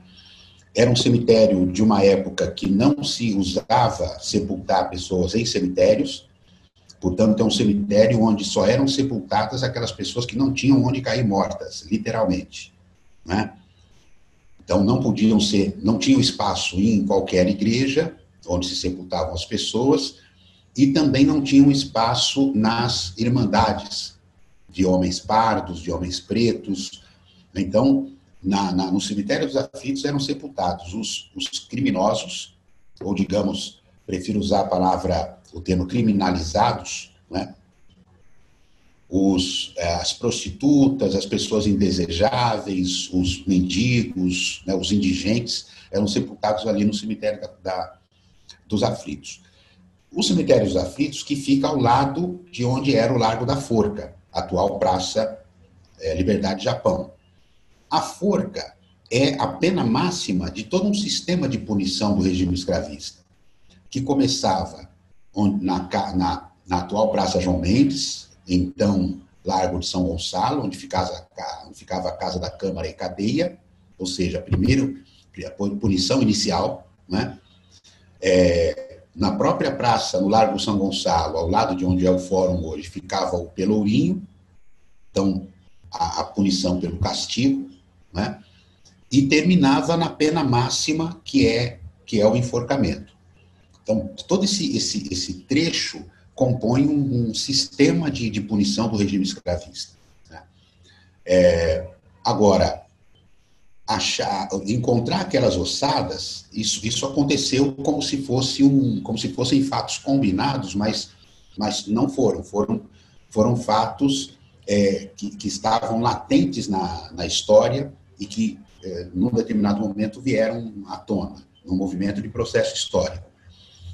Era um cemitério de uma época que não se usava sepultar pessoas em cemitérios, portanto, é um cemitério onde só eram sepultadas aquelas pessoas que não tinham onde cair mortas, literalmente. Né? Então, não podiam ser, não tinham espaço em qualquer igreja onde se sepultavam as pessoas, e também não tinham espaço nas irmandades, de homens pardos, de homens pretos. Então, na, na, no cemitério dos aflitos eram sepultados os, os criminosos, ou digamos, prefiro usar a palavra, o termo criminalizados, né? Os, eh, as prostitutas, as pessoas indesejáveis, os mendigos, né, os indigentes, eram sepultados ali no cemitério da, da, dos aflitos. O cemitério dos aflitos, que fica ao lado de onde era o Largo da Forca, atual Praça é, Liberdade Japão. A forca é a pena máxima de todo um sistema de punição do regime escravista, que começava na, na, na atual Praça João Mendes, então Largo de São Gonçalo, onde ficava, onde ficava a Casa da Câmara e Cadeia, ou seja, primeiro, a punição inicial, né? É, na própria praça, no Largo São Gonçalo, ao lado de onde é o fórum hoje, ficava o Pelourinho, então a, a punição pelo castigo, né? e terminava na pena máxima, que é, que é o enforcamento. Então, todo esse, esse, esse trecho compõe um, um sistema de, de, punição do regime escravista. Né? É, agora, achar, encontrar aquelas ossadas, isso, isso aconteceu como se fosse um, como se fossem fatos combinados, mas, mas não foram, foram, foram fatos é, que, que, estavam latentes na, na história e que, é, num determinado momento, vieram à tona, no movimento de processo histórico.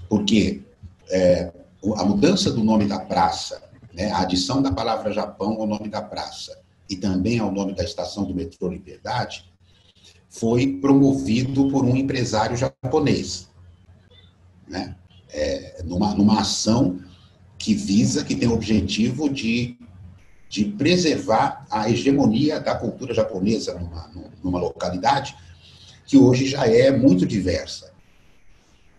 Porque é, a mudança do nome da praça, né, a adição da palavra Japão ao nome da praça e também ao nome da estação do metrô Liberdade, foi promovido por um empresário japonês, né, é, numa, numa ação que visa, que tem o objetivo de, de preservar a hegemonia da cultura japonesa numa, numa localidade que hoje já é muito diversa,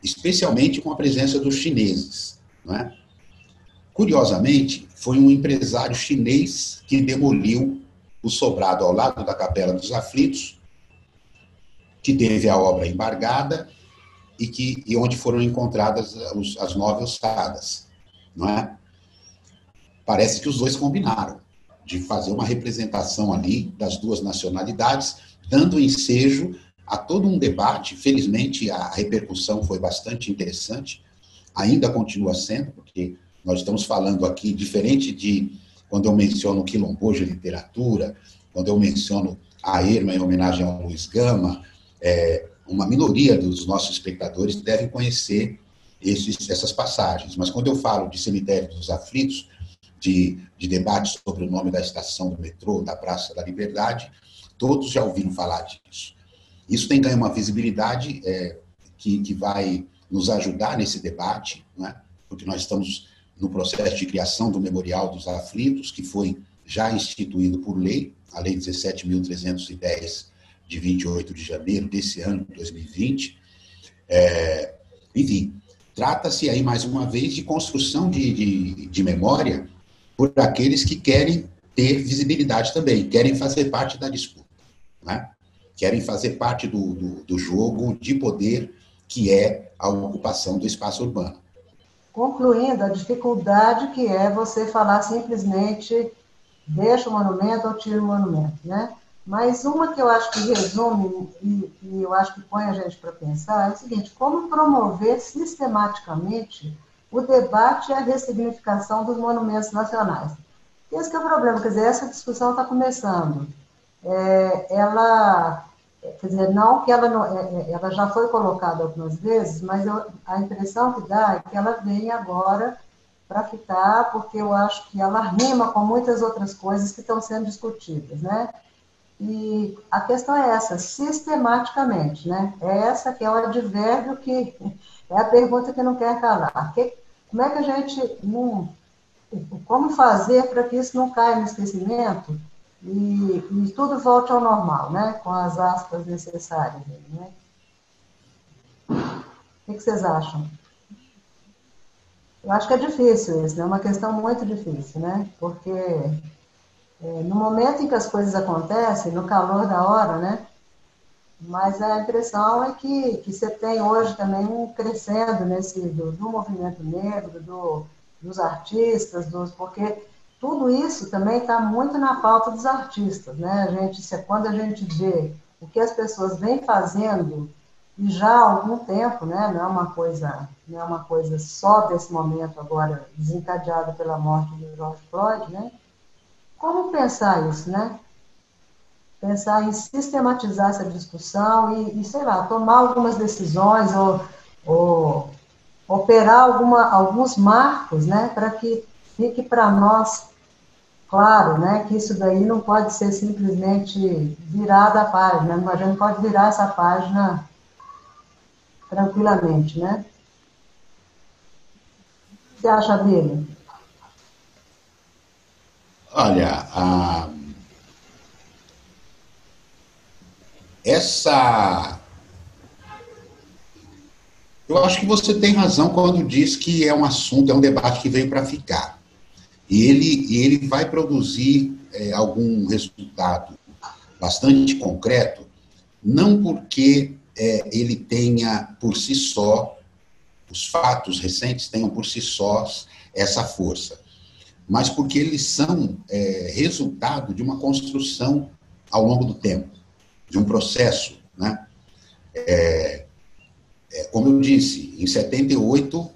especialmente com a presença dos chineses. Não é? Curiosamente, foi um empresário chinês que demoliu o sobrado ao lado da Capela dos Aflitos, que teve a obra embargada e, que, e onde foram encontradas os, as nove ossadas. Não é? Parece que os dois combinaram de fazer uma representação ali das duas nacionalidades, dando ensejo a todo um debate. Felizmente, a repercussão foi bastante interessante ainda continua sendo, porque nós estamos falando aqui, diferente de quando eu menciono Quilomboja Literatura, quando eu menciono a Irma em homenagem ao Luiz Gama, é, uma minoria dos nossos espectadores devem conhecer esses, essas passagens. Mas quando eu falo de Cemitério dos Aflitos, de, de debates sobre o nome da estação do metrô, da Praça da Liberdade, todos já ouviram falar disso. Isso tem ganho uma visibilidade é, que, que vai nos ajudar nesse debate, né? porque nós estamos no processo de criação do Memorial dos Aflitos, que foi já instituído por lei, a Lei 17.310, de 28 de janeiro desse ano, 2020. É, enfim, trata-se aí, mais uma vez, de construção de, de, de memória por aqueles que querem ter visibilidade também, querem fazer parte da disputa, né? querem fazer parte do, do, do jogo de poder que é a ocupação do espaço urbano. Concluindo, a dificuldade que é você falar simplesmente deixa o monumento ou tira o monumento, né? Mas uma que eu acho que resume e, e eu acho que põe a gente para pensar é o seguinte: como promover sistematicamente o debate e a ressignificação dos monumentos nacionais? Esse é o problema, quer dizer, essa discussão está começando. É, ela quer dizer, não que ela não, é, é, ela já foi colocada algumas vezes, mas eu, a impressão que dá é que ela vem agora para ficar, porque eu acho que ela rima com muitas outras coisas que estão sendo discutidas, né? E a questão é essa, sistematicamente, né? É essa que é o advérbio que é a pergunta que não quer calar. Que, como é que a gente não, como fazer para que isso não caia no esquecimento? e, e tudo volte ao normal, né? Com as aspas necessárias, né? O que vocês acham? Eu acho que é difícil isso, né? É uma questão muito difícil, né? Porque no momento em que as coisas acontecem, no calor da hora, né? Mas a impressão é que, que você tem hoje também um crescendo nesse do, do movimento negro, do, dos artistas, dos porque tudo isso também está muito na pauta dos artistas, né? A gente, quando a gente vê o que as pessoas vêm fazendo e já há algum tempo, né? Não é uma coisa, não é uma coisa só desse momento agora desencadeada pela morte de George Floyd, né? Como pensar isso, né? Pensar em sistematizar essa discussão e, e sei lá, tomar algumas decisões ou, ou operar alguma, alguns marcos, né? Para que fique para nós Claro, né, que isso daí não pode ser simplesmente virada a página, a gente não pode virar essa página tranquilamente, né? O que você acha dele? Olha, a... essa. Eu acho que você tem razão quando diz que é um assunto, é um debate que veio para ficar. E ele, ele vai produzir é, algum resultado bastante concreto, não porque é, ele tenha por si só os fatos recentes tenham por si sós essa força, mas porque eles são é, resultado de uma construção ao longo do tempo, de um processo. Né? É, é, como eu disse, em 78,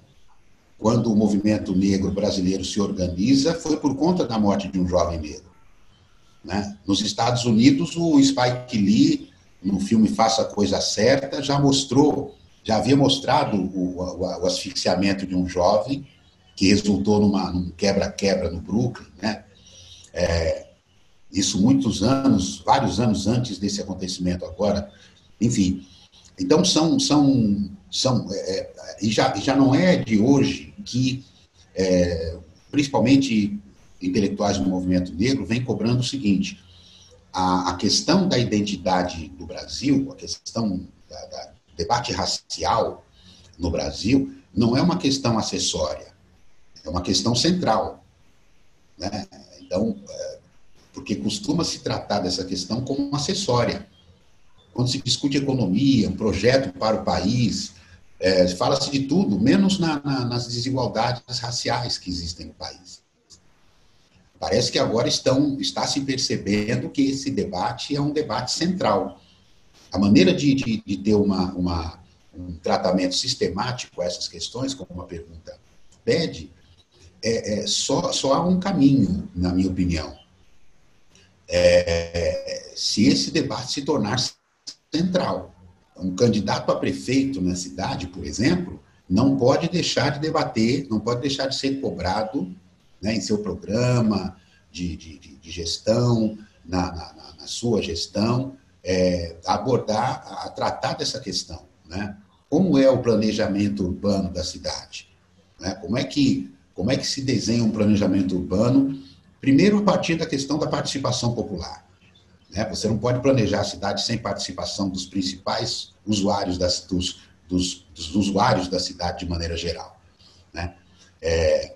quando o movimento negro brasileiro se organiza, foi por conta da morte de um jovem negro. Né? Nos Estados Unidos, o Spike Lee, no filme Faça a Coisa Certa, já mostrou, já havia mostrado o, o, o asfixiamento de um jovem, que resultou numa, num quebra-quebra no Brooklyn, né? É, isso muitos anos, vários anos antes desse acontecimento agora, enfim. Então, são, são, são é, é e, já, já não é de hoje que, é, principalmente intelectuais do movimento negro, vem cobrando o seguinte, a, a questão da identidade do Brasil, a questão da, da debate racial no Brasil, não é uma questão acessória, é uma questão central. Né? Então, é, porque costuma se tratar dessa questão como uma acessória. Quando se discute economia, um projeto para o país, é, fala-se de tudo, menos na, na, nas desigualdades raciais que existem no país. Parece que agora estão, está se percebendo que esse debate é um debate central. A maneira de, de, de ter uma, uma, um tratamento sistemático a essas questões, como a pergunta pede, é, é, só, só há um caminho, na minha opinião. É, se esse debate se tornar central. Um candidato a prefeito na cidade, por exemplo, não pode deixar de debater, não pode deixar de ser cobrado né, em seu programa de, de, de gestão, na, na, na, sua gestão, é, abordar, a tratar dessa questão. Né? Como é o planejamento urbano da cidade? Né? Como, é que, como é que se desenha um planejamento urbano? Primeiro, a partir da questão da participação popular. Né? Você não pode planejar a cidade sem participação dos principais usuários, das, dos, dos, dos usuários da cidade de maneira geral. Né? É,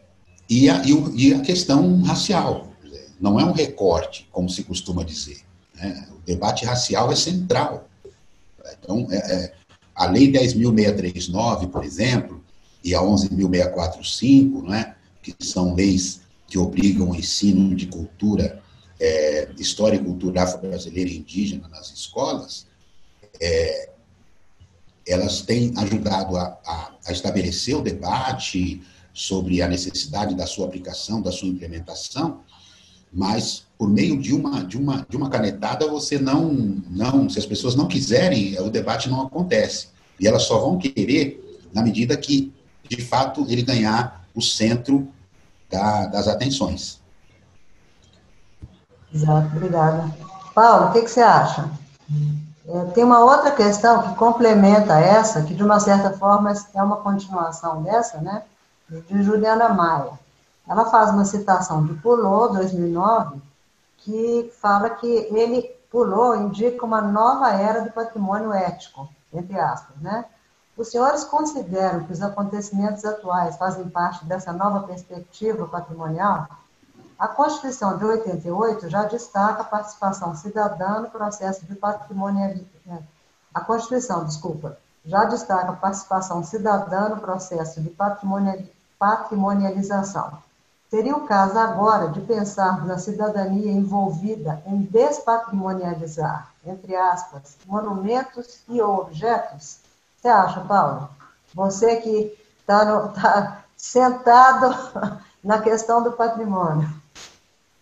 e, a, e, a, questão racial. Não é um recorte, como se costuma dizer. Né? O debate racial é central. Então, é, é, a Lei 10.639, por exemplo, e a 11.645, né, que são leis que obrigam o ensino de cultura, é, história e cultura afro-brasileira e indígena nas escolas, é, elas têm ajudado a, a, a, estabelecer o debate sobre a necessidade da sua aplicação, da sua implementação, mas por meio de uma, de uma, de uma canetada você não, não, se as pessoas não quiserem, o debate não acontece. E elas só vão querer na medida que, de fato, ele ganhar o centro da, das atenções. Exato, obrigada. Paulo, o que, que você acha? É, tem uma outra questão que complementa essa, que de uma certa forma é uma continuação dessa, né? De Juliana Maia. Ela faz uma citação de Pulou, 2009, que fala que ele, Pulou, indica uma nova era do patrimônio ético, entre aspas, né? Os senhores consideram que os acontecimentos atuais fazem parte dessa nova perspectiva patrimonial? A Constituição de 88 já destaca a participação cidadã no processo de patrimonialização. A Constituição, desculpa, já destaca a participação cidadã no processo de patrimonialização. Seria o caso agora de pensar na cidadania envolvida em despatrimonializar, entre aspas, monumentos e objetos? Você acha, Paulo? Você que está tá sentado na questão do patrimônio.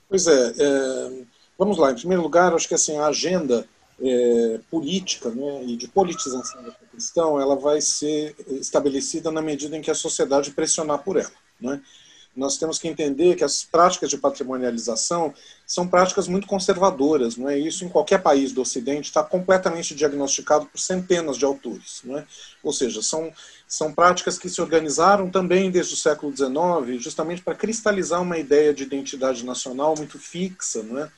Pois é, é, vamos lá. Em primeiro lugar, acho que assim, a agenda é, política né, e de politização da questão ela vai ser estabelecida na medida em que a sociedade pressionar por ela. Né? Nós temos que entender que as práticas de patrimonialização são práticas muito conservadoras, não é? Isso em qualquer país do Ocidente está completamente diagnosticado por centenas de autores, não é? Ou seja, são são práticas que se organizaram também desde o século XIX, justamente para cristalizar uma ideia de identidade nacional muito fixa, não é?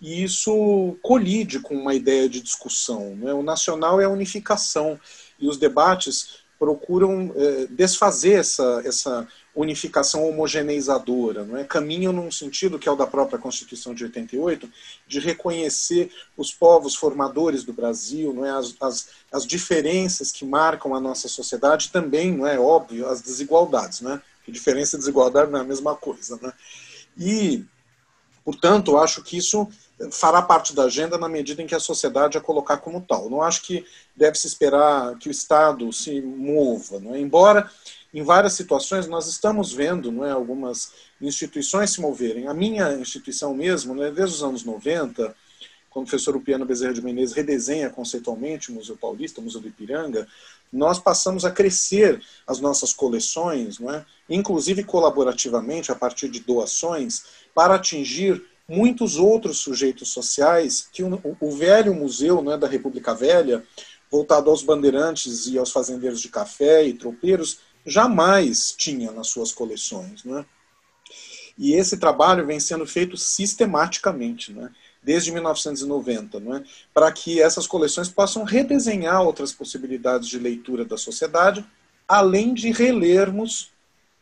E isso colide com uma ideia de discussão. Não é? O nacional é a unificação e os debates procuram é, desfazer essa, essa unificação homogeneizadora, não é? Caminham num sentido que é o da própria Constituição de 88, de reconhecer os povos formadores do Brasil, não é? As, as, as diferenças que marcam a nossa sociedade também, não é óbvio, as desigualdades, né? Que diferença e desigualdade não é a mesma coisa, né? E, portanto, acho que isso fará parte da agenda na medida em que a sociedade a colocar como tal. Não acho que deve se esperar que o Estado se mova, não é? Embora em várias situações nós estamos vendo não é, algumas instituições se moverem. A minha instituição mesmo, né, desde os anos 90, quando o professor Upiano Bezerra de Menezes redesenha conceitualmente o Museu Paulista, o Museu do Ipiranga, nós passamos a crescer as nossas coleções, não é? inclusive colaborativamente, a partir de doações, para atingir muitos outros sujeitos sociais que o, o velho museu não é, da República Velha, voltado aos bandeirantes e aos fazendeiros de café e tropeiros, jamais tinha nas suas coleções. Né? E esse trabalho vem sendo feito sistematicamente, né? desde 1990, né? para que essas coleções possam redesenhar outras possibilidades de leitura da sociedade, além de relermos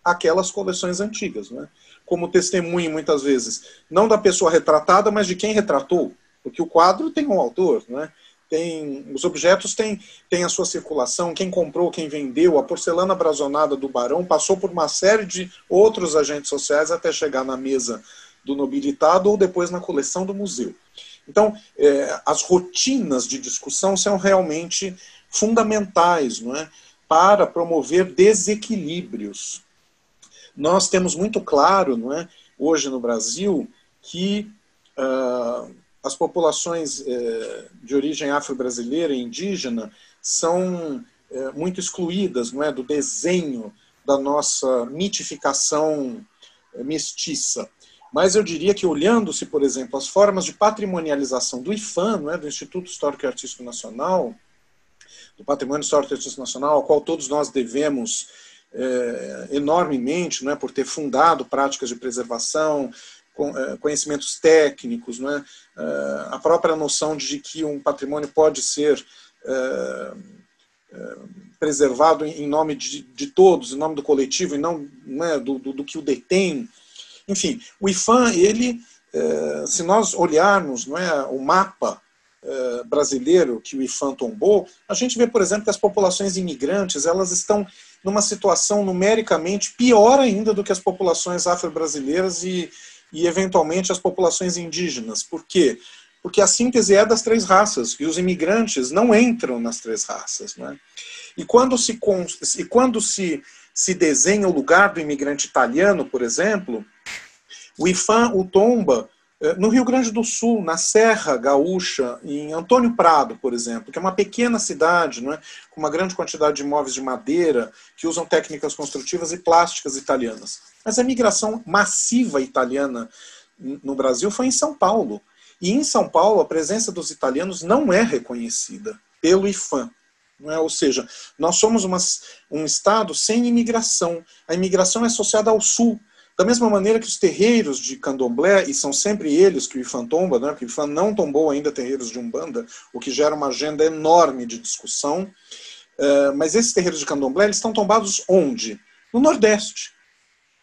aquelas coleções antigas. Né? Como testemunho, muitas vezes, não da pessoa retratada, mas de quem retratou, porque o quadro tem um autor. Né? Tem os objetos têm, têm a sua circulação, quem comprou, quem vendeu, a porcelana brazonada do barão passou por uma série de outros agentes sociais até chegar na mesa do nobilitado ou depois na coleção do museu. Então, é, as rotinas de discussão são realmente fundamentais não é, para promover desequilíbrios. Nós temos muito claro, não é, hoje no Brasil, que uh, as populações eh, de origem afro-brasileira e indígena são eh, muito excluídas não é, do desenho da nossa mitificação eh, mestiça. Mas eu diria que, olhando-se, por exemplo, as formas de patrimonialização do IFAM, não é, do Instituto Histórico e Artístico Nacional, do Patrimônio Histórico e Artístico Nacional, ao qual todos nós devemos enormemente, não é, por ter fundado práticas de preservação, conhecimentos técnicos, né? a própria noção de que um patrimônio pode ser é, é, preservado em nome de, todos, em nome do coletivo, e não né, do, do, do, que o detém. Enfim, o IFAM, ele, se nós olharmos não é, o mapa brasileiro que o IFAM tombou, a gente vê, por exemplo, que as populações imigrantes elas estão numa situação numericamente pior ainda do que as populações afro-brasileiras e, e, eventualmente, as populações indígenas. Por quê? Porque a síntese é das três raças e os imigrantes não entram nas três raças. Né? E quando, se, e quando se, se desenha o lugar do imigrante italiano, por exemplo, o IFAM o tomba no Rio Grande do Sul, na Serra Gaúcha, em Antônio Prado, por exemplo, que é uma pequena cidade, é? com uma grande quantidade de imóveis de madeira, que usam técnicas construtivas e plásticas italianas. Mas a migração massiva italiana no Brasil foi em São Paulo. E em São Paulo, a presença dos italianos não é reconhecida pelo IFAM. É? Ou seja, nós somos uma, um estado sem imigração. A imigração é associada ao sul, da mesma maneira que os terreiros de candomblé, e são sempre eles que o IFAM tomba, né, porque o IFAM não tombou ainda terreiros de Umbanda, o que gera uma agenda enorme de discussão. Uh, mas esses terreiros de candomblé, eles estão tombados onde? No Nordeste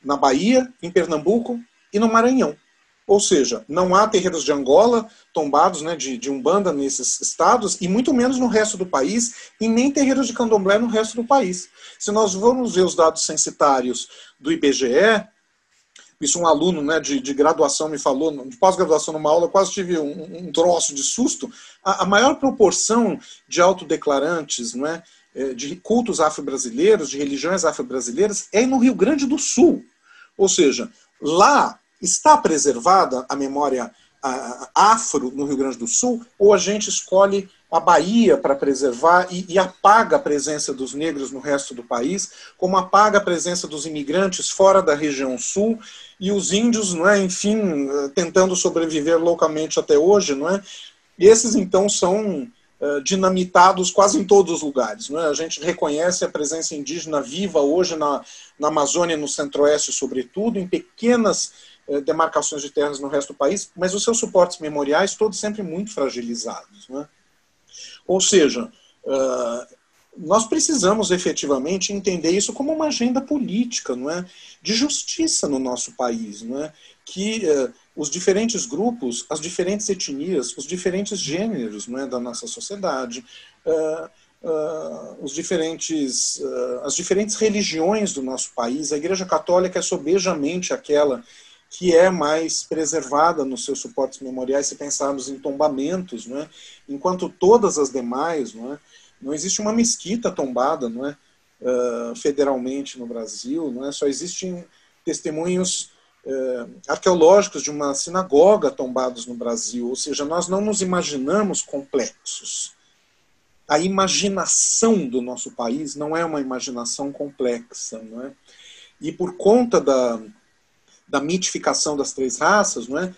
na Bahia, em Pernambuco e no Maranhão. Ou seja, não há terreiros de Angola tombados né, de, de Umbanda nesses estados, e muito menos no resto do país, e nem terreiros de candomblé no resto do país. Se nós vamos ver os dados censitários do IBGE, isso um aluno né, de, de graduação me falou, de pós-graduação numa aula, quase tive um, um troço de susto, a, a maior proporção de autodeclarantes não é, é de cultos afro-brasileiros, de religiões afro-brasileiras, é no Rio Grande do Sul. Ou seja, lá está preservada a memória afro no Rio Grande do Sul, ou a gente escolhe a Bahia para preservar e, e, apaga a presença dos negros no resto do país, como apaga a presença dos imigrantes fora da região sul e os índios, não é, enfim, tentando sobreviver loucamente até hoje, não é? E esses então são uh, dinamitados quase em todos os lugares, não é? A gente reconhece a presença indígena viva hoje na, na Amazônia, no Centro-Oeste, sobretudo, em pequenas eh, demarcações de terras no resto do país, mas os seus suportes memoriais todos sempre muito fragilizados. Né? Ou seja, uh, nós precisamos efetivamente entender isso como uma agenda política, não é, de justiça no nosso país, não é, que uh, os diferentes grupos, as diferentes etnias, os diferentes gêneros, não é, da nossa sociedade, uh, uh, os diferentes, as diferentes religiões do nosso país, a Igreja Católica é sobejamente aquela que é mais preservada nos seus suportes memoriais, se pensarmos em tombamentos, não é, enquanto todas as demais, não é, não existe uma mesquita tombada, não é? Uh, federalmente no Brasil, não é? Só existem testemunhos uh, arqueológicos de uma sinagoga tombados no Brasil, ou seja, nós não nos imaginamos complexos. A imaginação do nosso país não é uma imaginação complexa, não é? E por conta da, da mitificação das três raças, não é?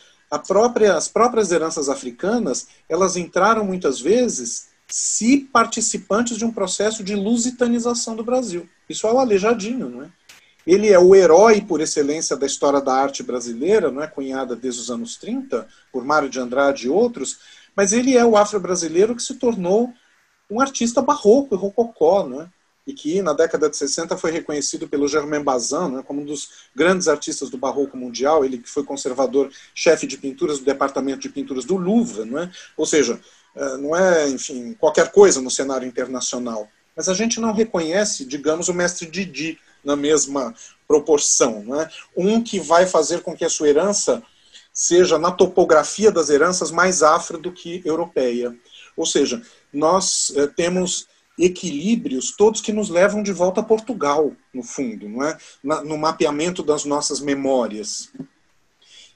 Própria, as próprias heranças africanas, elas entraram muitas vezes se participantes de um processo de lusitanização do Brasil. Isso é o Aleijadinho, não é? Ele é o herói por excelência da história da arte brasileira, não é cunhada desde os anos 30 por Mário de Andrade e outros, mas ele é o afro-brasileiro que se tornou um artista barroco e rococó, não é? E que na década de 60 foi reconhecido pelo Germain Bazin né, como um dos grandes artistas do barroco mundial, ele que foi conservador, chefe de pinturas do departamento de pinturas do Louvre, é? ou seja, é, não é, enfim, qualquer coisa no cenário internacional. Mas a gente não reconhece, digamos, o mestre Didi na mesma proporção. É? Um que vai fazer com que a sua herança seja, na topografia das heranças, mais afro do que europeia. Ou seja, nós é, temos equilíbrios todos que nos levam de volta a Portugal, no fundo, não é? no mapeamento das nossas memórias.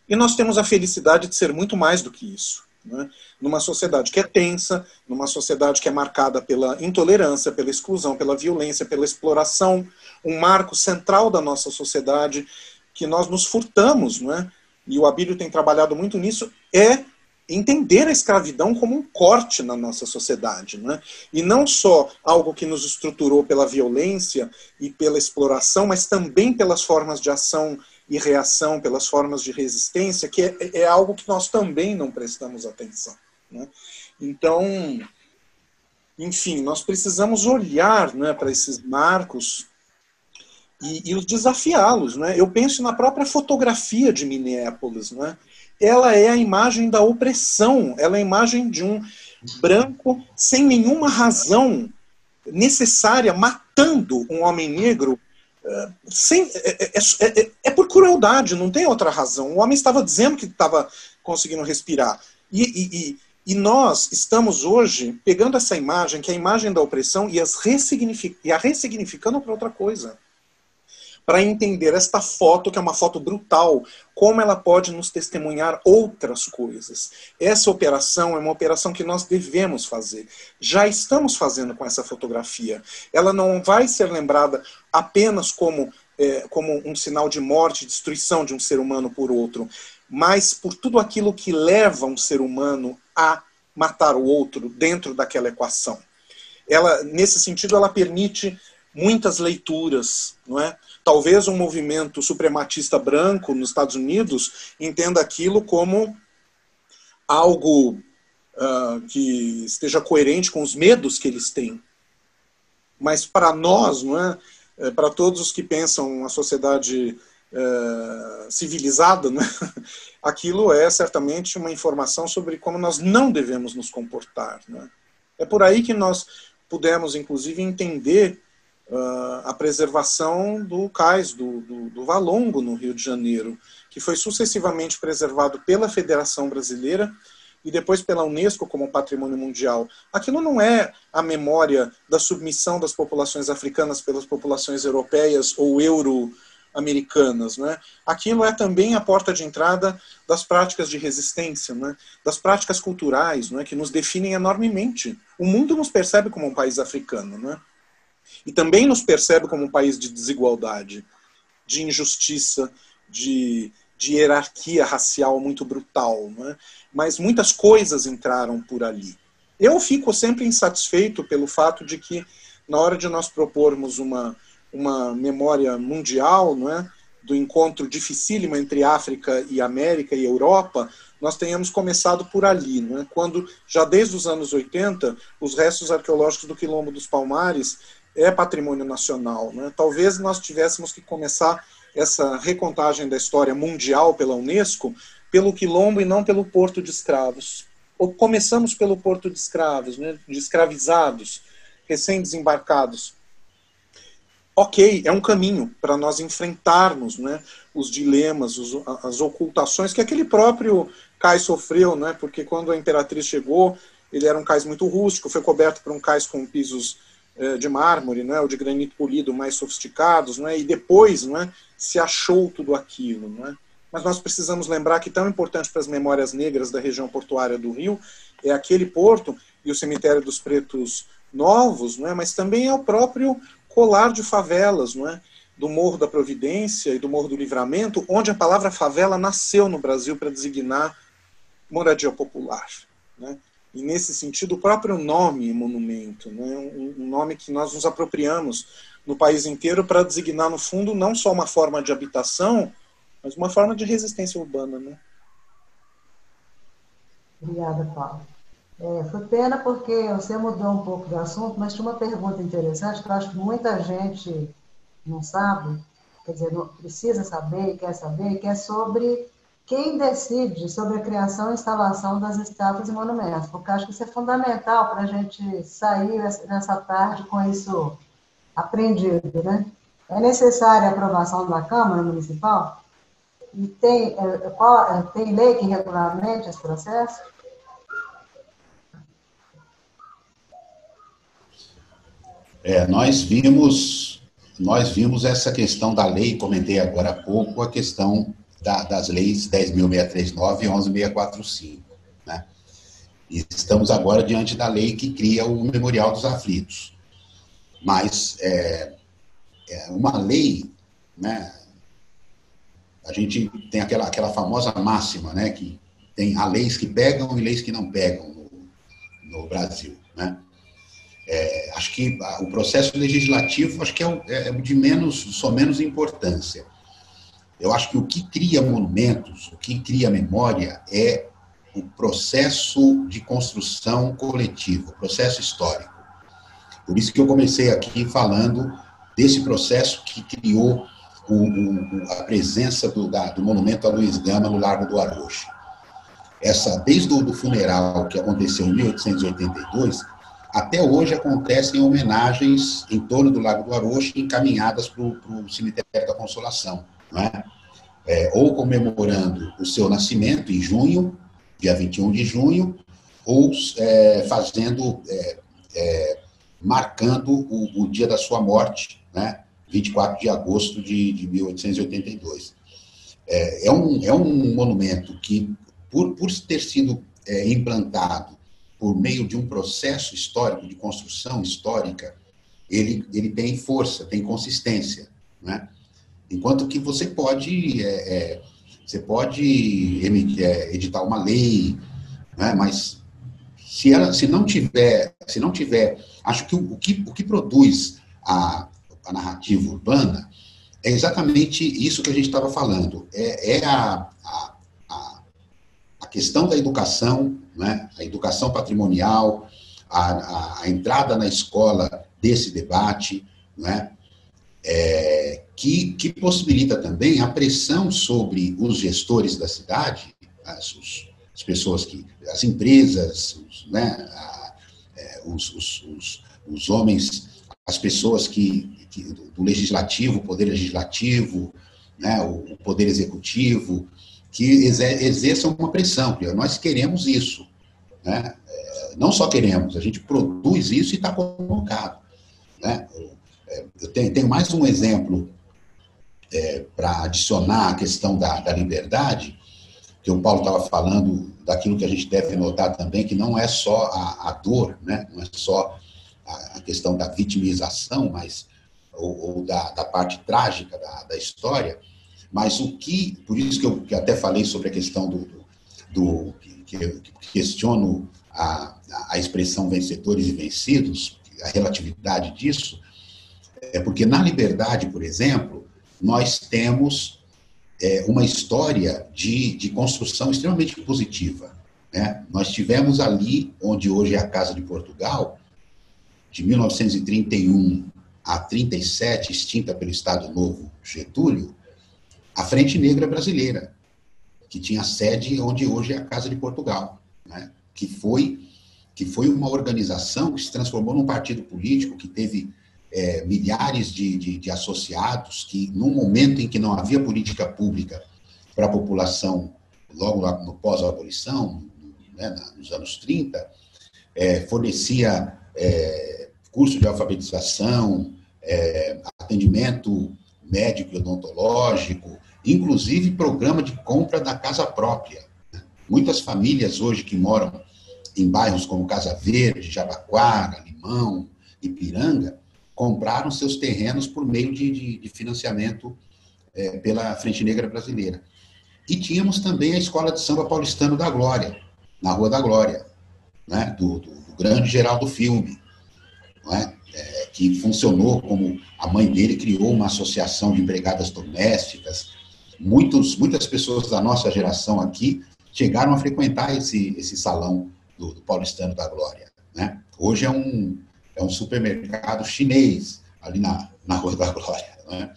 E nós temos a felicidade de ser muito mais do que isso. Né? Numa sociedade que é tensa, numa sociedade que é marcada pela intolerância, pela exclusão, pela violência, pela exploração, um marco central da nossa sociedade que nós nos furtamos, não é? e o Abílio tem trabalhado muito nisso, é entender a escravidão como um corte na nossa sociedade, não é? e não só algo que nos estruturou pela violência e pela exploração, mas também pelas formas de ação e reação, pelas formas de resistência, que é, é algo que nós também não prestamos atenção. Né? Então, enfim, nós precisamos olhar né, para esses marcos e, e os desafiá-los. Né? Eu penso na própria fotografia de Minneapolis. Né? Ela é a imagem da opressão, ela é a imagem de um branco sem nenhuma razão necessária matando um homem negro sem, é, é, é, é, por crueldade, não tem outra razão. O homem estava dizendo que estava conseguindo respirar. E, e, e, nós estamos hoje pegando essa imagem, que é a imagem da opressão, e, as ressignific, e a ressignificando para outra coisa para entender esta foto, que é uma foto brutal, como ela pode nos testemunhar outras coisas. Essa operação é uma operação que nós devemos fazer. Já estamos fazendo com essa fotografia. Ela não vai ser lembrada apenas como, é, como um sinal de morte, destruição de um ser humano por outro, mas por tudo aquilo que leva um ser humano a matar o outro dentro daquela equação. Ela, nesse sentido, ela permite muitas leituras, não é? Talvez um movimento suprematista branco nos Estados Unidos entenda aquilo como algo uh, que esteja coerente com os medos que eles têm. Mas para nós, não é? é para todos os que pensam a sociedade uh, civilizada, né? aquilo é certamente uma informação sobre como nós não devemos nos comportar. Né? É por aí que nós pudemos, inclusive, entender uh, a preservação do cais, do, do, do Valongo, no Rio de Janeiro, que foi sucessivamente preservado pela Federação Brasileira e depois pela Unesco como patrimônio mundial. Aquilo não é a memória da submissão das populações africanas pelas populações europeias ou euro-americanas. Né? Aquilo é também a porta de entrada das práticas de resistência, né? das práticas culturais né? que nos definem enormemente. O mundo nos percebe como um país africano. Né? E também nos percebe como um país de desigualdade, de injustiça, de, de hierarquia racial muito brutal. É? Mas muitas coisas entraram por ali. Eu fico sempre insatisfeito pelo fato de que, na hora de nós propormos uma, uma memória mundial, não é? do encontro dificílimo entre África e América e Europa, nós tenhamos começado por ali, né? quando já desde os anos 80 os restos arqueológicos do Quilombo dos Palmares é patrimônio nacional. Né? Talvez nós tivéssemos que começar essa recontagem da história mundial pela Unesco pelo Quilombo e não pelo Porto de Escravos. Ou começamos pelo Porto de Escravos, né? de escravizados, recém-desembarcados ok, é um caminho para nós enfrentarmos né, os dilemas, os, as ocultações que aquele próprio cais sofreu, né, porque quando a imperatriz chegou, ele era um cais muito rústico, foi coberto por um cais com pisos de mármore, né, ou de granito polido mais sofisticados, né, e depois né, se achou tudo aquilo. Né. Mas nós precisamos lembrar que tão importante para as memórias negras da região portuária do Rio é aquele porto e o cemitério dos pretos novos, né, mas também é o próprio colar de favelas, não é? do Morro da Providência e do Morro do Livramento, onde a palavra favela nasceu no Brasil para designar moradia popular. Né? E, nesse sentido, o próprio nome monumento, né? um, nome que nós nos apropriamos no país inteiro para designar, no fundo, não só uma forma de habitação, mas uma forma de resistência urbana. Né? Obrigada, Paulo. É, foi pena porque você mudou um pouco do assunto, mas tinha uma pergunta interessante que eu acho que muita gente não sabe, quer dizer, não, precisa saber, quer saber, que é sobre quem decide sobre a criação e instalação das estátuas e monumentos, porque acho que isso é fundamental para a gente sair nessa tarde com isso aprendido, né? É necessária a aprovação da Câmara Municipal? E tem, é, qual, é, tem lei que regulamente esse processo? É, nós vimos nós vimos essa questão da lei, comentei agora há pouco, a questão da, das leis 10.639 e 11.645. Né? E estamos agora diante da lei que cria o Memorial dos Aflitos. Mas é, é uma lei, né, a gente tem aquela, aquela famosa máxima, né, que tem há leis que pegam e leis que não pegam no, no Brasil. Né? É, acho que o processo legislativo acho que é, o, é de menos, só menos importância. Eu acho que o que cria monumentos, o que cria memória é o processo de construção coletiva, o processo histórico. Por isso que eu comecei aqui falando desse processo que criou o, o, a presença do, da, do monumento a Luiz Gama no Largo do Aroche. Essa, desde o funeral que aconteceu em 1882, até hoje acontecem homenagens em torno do Lago do Aroche encaminhadas para o Cemitério da Consolação, é? É, ou comemorando o seu nascimento em junho, dia 21 de junho, ou é, fazendo, é, é, marcando o, o, dia da sua morte, né? 24 de agosto de, de 1882. É, é, um, é um monumento que, por, por ter sido é, implantado por meio de um processo histórico, de construção histórica, ele, ele tem força, tem consistência. Né? Enquanto que você pode, é, é, você pode é, editar uma lei, né? mas se, ela, se não tiver, se não tiver, acho que o, o que, o que produz a, a narrativa urbana é exatamente isso que a gente estava falando. É, é a, a, a, questão da educação, né? a educação patrimonial, a, a entrada na escola desse debate, né? É, que, que possibilita também a pressão sobre os gestores da cidade, as, os, as pessoas que, as empresas, os, né, a, é, os, os, os, homens, as pessoas que, que do legislativo, o poder legislativo, né, o, poder executivo, que exerçam uma pressão, nós queremos isso. Né? É, não só queremos, a gente produz isso e está colocado. Né? Eu tenho, tenho, mais um exemplo é, para adicionar a questão da, da liberdade, que o Paulo estava falando daquilo que a gente deve notar também, que não é só a, a dor, né? não é só a, a, questão da vitimização, mas ou, ou da, da, parte trágica da, da, história, mas o que, por isso que eu que até falei sobre a questão do, do, do que, questiono a, a expressão vencedores e vencidos, a relatividade disso, é porque na liberdade, por exemplo, nós temos é, uma história de, de construção extremamente positiva. Né? Nós tivemos ali, onde hoje é a Casa de Portugal, de 1931 a 37, extinta pelo Estado Novo Getúlio, a Frente Negra Brasileira, que tinha sede onde hoje é a Casa de Portugal, né? que foi que foi uma organização que se transformou num partido político que teve é, milhares de, de, de, associados, que num momento em que não havia política pública para a população, logo lá no pós-abolição, né, nos anos 30, é, fornecia é, curso de alfabetização, é, atendimento médico e odontológico, inclusive programa de compra da casa própria. Muitas famílias hoje que moram em bairros como Casa Verde, Jabaquara, Limão, Ipiranga, compraram seus terrenos por meio de, de, de financiamento é, pela Frente Negra Brasileira. E tínhamos também a Escola de Samba Paulistano da Glória, na Rua da Glória, né, do, do, do grande Geraldo Filme, é? É, que funcionou como a mãe dele criou uma associação de empregadas domésticas. Muitos, muitas pessoas da nossa geração aqui chegaram a frequentar esse, esse salão do, do Paulistano da Glória. Né? Hoje é um, é um supermercado chinês ali na, na Rua da Glória. Né?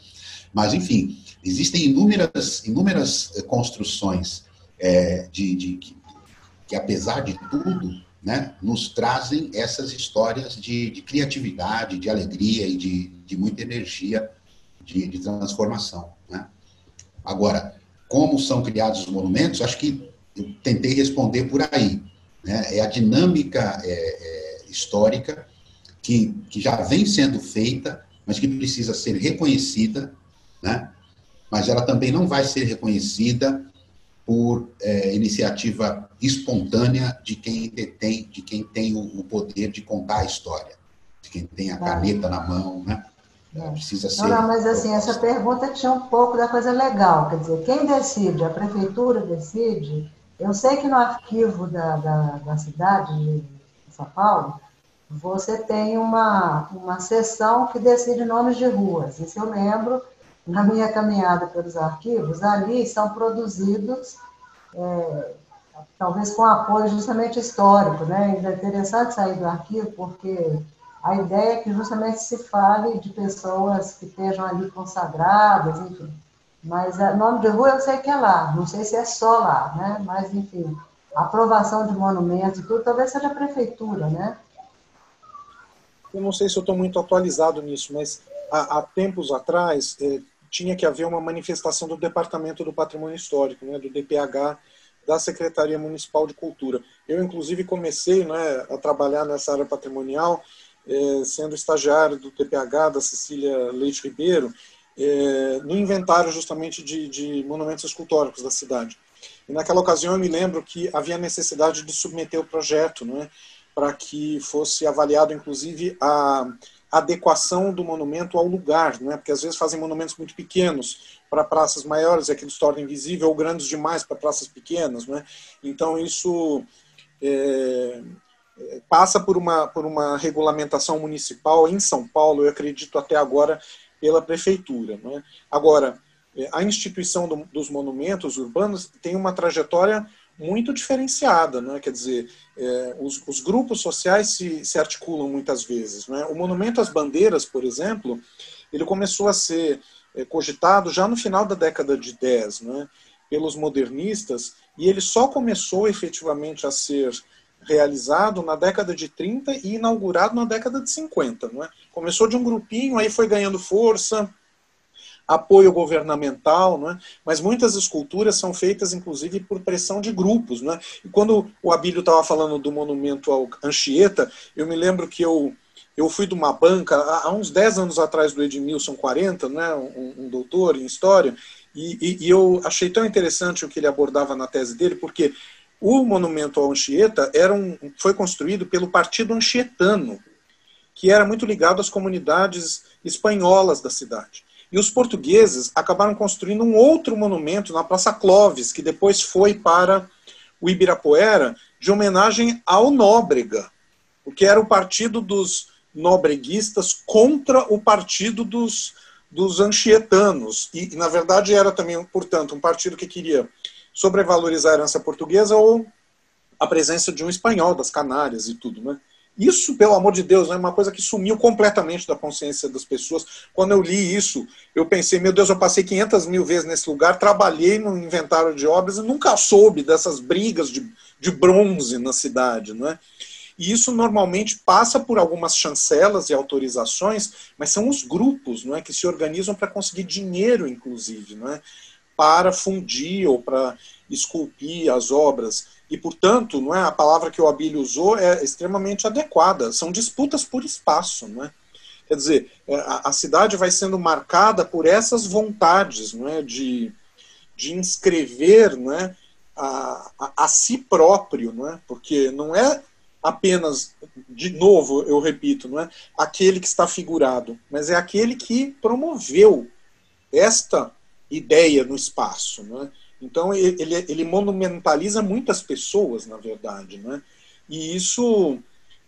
Mas, enfim, existem inúmeras, inúmeras eh, construções é, de, de que, que, apesar de tudo, né, nos trazem essas histórias de, de, criatividade, de alegria e de, de muita energia de, de transformação. Né? Agora, como são criados os monumentos, acho que eu tentei responder por aí. Né? É a dinâmica é, é, histórica que, que já vem sendo feita, mas que precisa ser reconhecida, né? mas ela também não vai ser reconhecida por é, iniciativa espontânea de quem detém, de quem tem o, o, poder de contar a história, de quem tem a caneta na mão, né? É. Precisa ser. Não, não, mas assim, essa pergunta tinha um pouco da coisa legal, quer dizer, quem decide? A prefeitura decide? Eu sei que no arquivo da, da, da cidade de São Paulo, você tem uma, uma seção que decide nomes de ruas. Isso eu lembro, na minha caminhada pelos arquivos, ali são produzidos, é, talvez com apoio justamente histórico, né? É interessante sair do arquivo, porque a ideia é que justamente se fale de pessoas que estejam ali consagradas, enfim. Mas o nome de rua eu sei que é lá, não sei se é só lá, né? Mas, enfim, aprovação de monumentos e tudo, talvez seja a prefeitura, né? Eu não sei se eu estou muito atualizado nisso, mas há, há tempos atrás é, tinha que haver uma manifestação do Departamento do Patrimônio Histórico, né, do DPH, da Secretaria Municipal de Cultura. Eu, inclusive, comecei né, a trabalhar nessa área patrimonial, é, sendo estagiário do DPH, da Cecília Leite Ribeiro, é, no inventário justamente de, de monumentos escultóricos da cidade. E naquela ocasião eu me lembro que havia necessidade de submeter o projeto, não é? Para que fosse avaliado, inclusive, a adequação do monumento ao lugar, não é? porque às vezes fazem monumentos muito pequenos para praças maiores, é que eles tornam invisível, ou grandes demais para praças pequenas. Não é? Então, isso é, passa por uma, por uma regulamentação municipal em São Paulo, eu acredito até agora, pela prefeitura. Não é? Agora, a instituição do, dos monumentos urbanos tem uma trajetória muito diferenciada, né? quer dizer, é, os, os, grupos sociais se, se articulam muitas vezes. Né? O Monumento às Bandeiras, por exemplo, ele começou a ser é, cogitado já no final da década de 10, né? pelos modernistas, e ele só começou efetivamente a ser realizado na década de 30 e inaugurado na década de 50. Não é? Começou de um grupinho, aí foi ganhando força, apoio governamental, não é? mas muitas esculturas são feitas, inclusive, por pressão de grupos. Não é? E quando o Abílio estava falando do monumento ao Anchieta, eu me lembro que eu, eu fui de uma banca, há uns 10 anos atrás do Edmilson 40, né, um, um doutor em História, e, e, e, eu achei tão interessante o que ele abordava na tese dele, porque o monumento ao Anchieta era um, foi construído pelo Partido Anchietano, que era muito ligado às comunidades espanholas da cidade. E os portugueses acabaram construindo um outro monumento na Praça Clóvis, que depois foi para o Ibirapuera, de homenagem ao Nóbrega, o que era o partido dos nobreguistas contra o partido dos, dos anchietanos. E, na verdade, era também, portanto, um partido que queria sobrevalorizar a herança portuguesa ou a presença de um espanhol das Canárias e tudo, né? Isso, pelo amor de Deus, é uma coisa que sumiu completamente da consciência das pessoas. Quando eu li isso, eu pensei, meu Deus, eu passei 500 mil vezes nesse lugar, trabalhei no inventário de obras e nunca soube dessas brigas de, de bronze na cidade, não é? E isso normalmente passa por algumas chancelas e autorizações, mas são os grupos não é, que se organizam para conseguir dinheiro, inclusive, não é, para fundir ou para esculpir as obras. E, portanto, não é, a palavra que o Abílio usou é extremamente adequada. São disputas por espaço. Não é? Quer dizer, é, a, cidade vai sendo marcada por essas vontades não é, de, de inscrever não é, a, a, a si próprio, não é? porque não é apenas, de novo, eu repito, não é aquele que está figurado, mas é aquele que promoveu esta ideia no espaço. Não é? Então, ele, ele monumentaliza muitas pessoas, na verdade. Não é? E isso,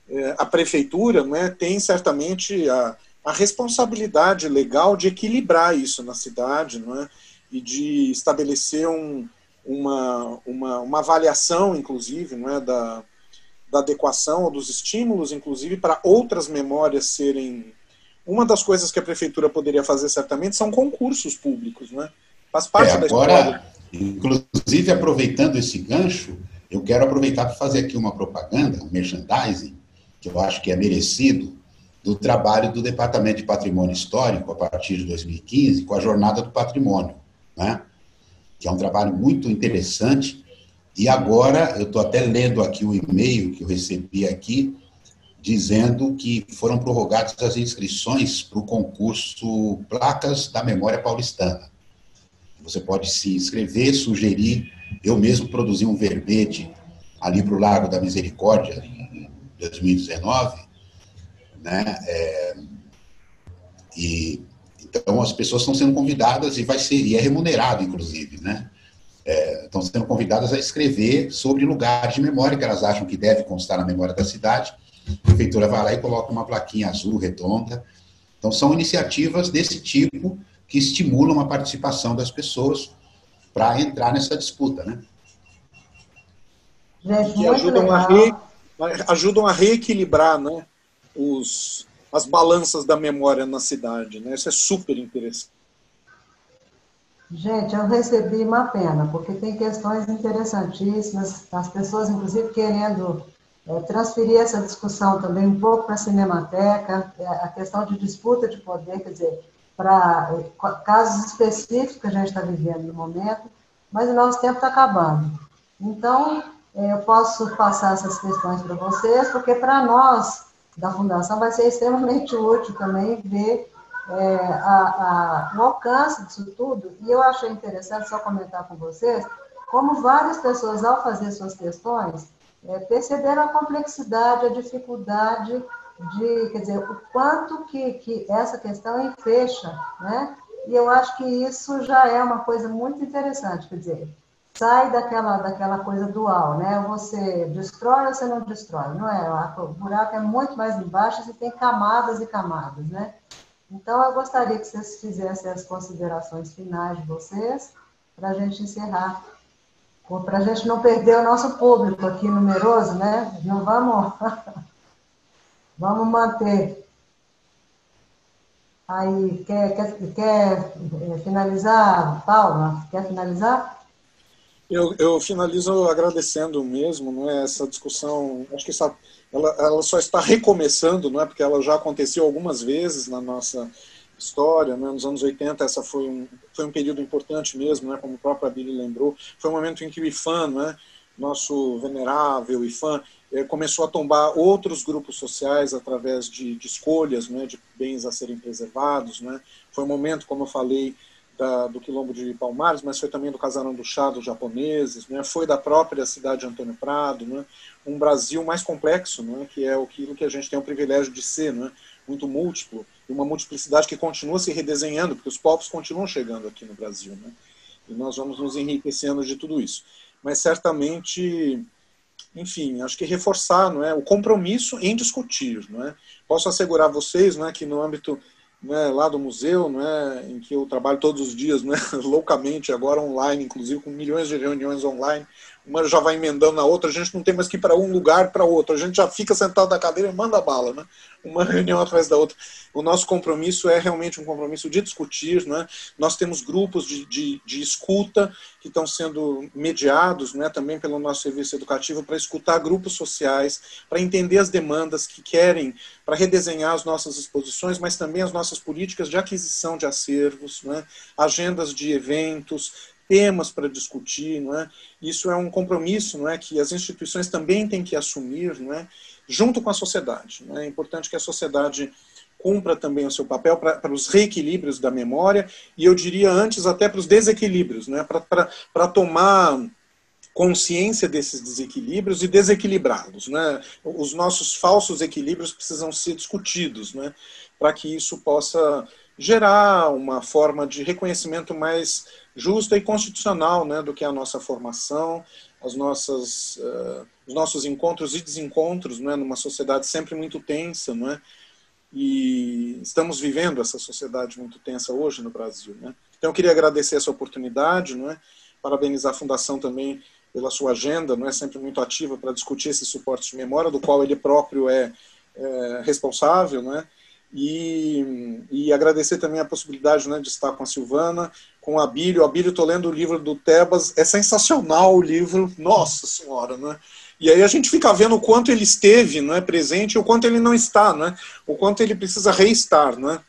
é, a prefeitura não é, tem certamente a, a responsabilidade legal de equilibrar isso na cidade não é? e de estabelecer um, uma, uma, uma avaliação, inclusive, não é, da, da adequação dos estímulos, inclusive, para outras memórias serem. Uma das coisas que a prefeitura poderia fazer certamente são concursos públicos, né? Faz parte é, da agora, história. Inclusive, aproveitando esse gancho, eu quero aproveitar para fazer aqui uma propaganda, um merchandising, que eu acho que é merecido, do trabalho do Departamento de Patrimônio Histórico, a partir de 2015, com a Jornada do Patrimônio, né? que é um trabalho muito interessante e agora, eu estou até lendo aqui o e-mail que eu recebi aqui, dizendo que foram prorrogadas as inscrições para o concurso Placas da Memória Paulistana. Você pode se inscrever, sugerir. Eu mesmo produzi um verbete ali para o Lago da Misericórdia, em 2019, né? É, e então as pessoas estão sendo convidadas e vai ser e é remunerado inclusive, né? é, estão sendo convidadas a escrever sobre lugares de memória que elas acham que deve constar na memória da cidade. A prefeitura vai lá e coloca uma plaquinha azul, redonda. Então, são iniciativas desse tipo que estimulam a participação das pessoas para entrar nessa disputa, né? e ajudam a, re, ajudam a reequilibrar né, os, as balanças da memória na cidade. Né? Isso é super interessante. Gente, eu recebi uma pena, porque tem questões interessantíssimas, as pessoas, inclusive, querendo é, transferir essa discussão também um pouco para a Cinemateca, é, a questão de disputa de poder, quer dizer, para casos específicos que a gente está vivendo no momento, mas o nosso tempo está acabando. Então, é, eu posso passar essas questões para vocês, porque para nós, da Fundação, vai ser extremamente útil também ver é, a, a, o alcance disso tudo, e eu achei interessante só comentar com vocês, como várias pessoas, ao fazer suas questões, é, perceberam a complexidade, a dificuldade de, quer dizer, o quanto que, que essa questão enfecha, né? E eu acho que isso já é uma coisa muito interessante, quer dizer, sai daquela, daquela coisa dual, né? Você destrói ou você não destrói, não é? O buraco é muito mais embaixo, você tem camadas e camadas, né? Então, eu gostaria que vocês fizessem as considerações finais de vocês, para a gente encerrar. Para a gente não perder o nosso público aqui numeroso, né? Não vamos, vamos manter. Aí, quer, quer, quer eh, finalizar, Paula? Quer finalizar? Eu, eu finalizo agradecendo mesmo, não é essa discussão. Acho que essa ela, ela só está recomeçando, não é? Porque ela já aconteceu algumas vezes na nossa história, né? nos anos 80 essa foi um, foi um período importante mesmo, né? como o próprio Abílio lembrou, foi um momento em que o IFAM, né? nosso venerável IFAM, eh, começou a tombar outros grupos sociais através de, de escolhas né? de bens a serem preservados. Né? Foi um momento, como eu falei, da, do Quilombo de Palmares, mas foi também do Casarão do Chá dos japoneses, né? foi da própria cidade de Antônio Prado, né? um Brasil mais complexo, né? que é aquilo que a gente tem o privilégio de ser, né? muito múltiplo, e uma multiplicidade que continua se redesenhando, porque os povos continuam chegando aqui no Brasil. Né? E nós vamos nos enriquecendo de tudo isso. Mas certamente, enfim, acho que reforçar não é, o compromisso em discutir. Não é? Posso assegurar a vocês não é, que no âmbito né, lá do museu, né, em que eu trabalho todos os dias, né, loucamente, agora online, inclusive com milhões de reuniões online, uma já vai emendando na outra, a gente não tem mais que ir para um lugar para outro, a gente já fica sentado na cadeira e manda bala, né? uma reunião atrás da outra. O nosso compromisso é realmente um compromisso de discutir, né? nós temos grupos de, de, de escuta que estão sendo mediados né, também pelo nosso serviço educativo para escutar grupos sociais, para entender as demandas que querem, para redesenhar as nossas exposições, mas também as nossas políticas de aquisição de acervos, né? agendas de eventos, temas para discutir, não é? Isso é um compromisso, não é, que as instituições também têm que assumir, não é, junto com a sociedade. Não é? é importante que a sociedade cumpra também o seu papel para os reequilíbrios da memória e eu diria antes até para os desequilíbrios, né? para tomar consciência desses desequilíbrios e desequilibrá-los. Né? Os nossos falsos equilíbrios precisam ser discutidos né? para que isso possa gerar uma forma de reconhecimento mais justa e constitucional né, do que é a nossa formação, as nossas, uh, os nossos encontros e desencontros né, numa sociedade sempre muito tensa, não é? E estamos vivendo essa sociedade muito tensa hoje no Brasil. Né? Então, eu queria agradecer essa oportunidade, não é? parabenizar a Fundação também pela sua agenda, não é sempre muito ativa para discutir esse suporte de memória, do qual ele próprio é, é responsável, não é? E, e, agradecer também a possibilidade né, de estar com a Silvana, com o Abílio. O Abílio, estou lendo o livro do Tebas, é sensacional o livro, nossa senhora, né? E aí a gente fica vendo o quanto ele esteve né, presente e o quanto ele não está, né? o quanto ele precisa reestar né,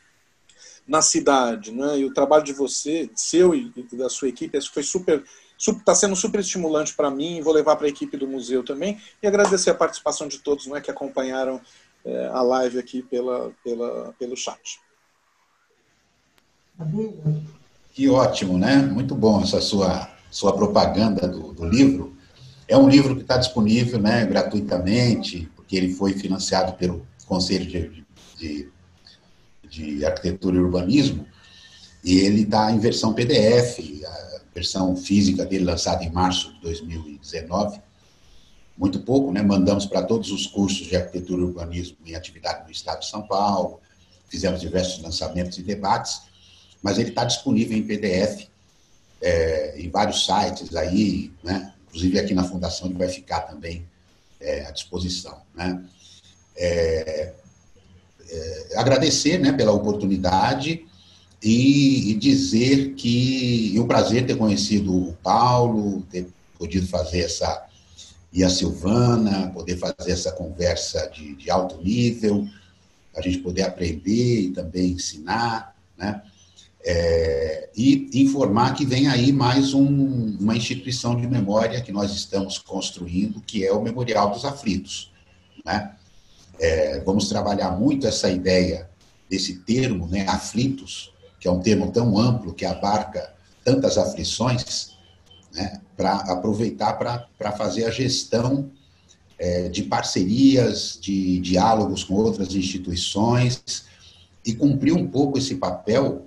na cidade. Né? E o trabalho de você, seu e da sua equipe, foi super está sendo super estimulante para mim, vou levar para a equipe do museu também, e agradecer a participação de todos né, que acompanharam é, a live aqui pela, pela, pelo chat. Que ótimo, né? Muito bom essa sua, sua propaganda do, do livro. É um livro que está disponível né, gratuitamente, porque ele foi financiado pelo Conselho de, de, de Arquitetura e Urbanismo, e ele está em versão PDF, a versão física dele lançada em março de 2019 muito pouco, né? mandamos para todos os cursos de arquitetura e urbanismo em atividade no Estado de São Paulo, fizemos diversos lançamentos e debates, mas ele está disponível em PDF é, em vários sites aí, né? inclusive aqui na Fundação ele vai ficar também é, à disposição. Né? É, é agradecer né, pela oportunidade e, e dizer que é um prazer ter conhecido o Paulo, ter podido fazer essa e a Silvana, poder fazer essa conversa de, de alto nível, a gente poder aprender e também ensinar, né? É, e informar que vem aí mais um, uma instituição de memória que nós estamos construindo, que é o Memorial dos Aflitos. Né? É, vamos trabalhar muito essa ideia desse termo, né, aflitos, que é um termo tão amplo que abarca tantas aflições, né, para aproveitar para fazer a gestão é, de parcerias, de diálogos com outras instituições e cumprir um pouco esse papel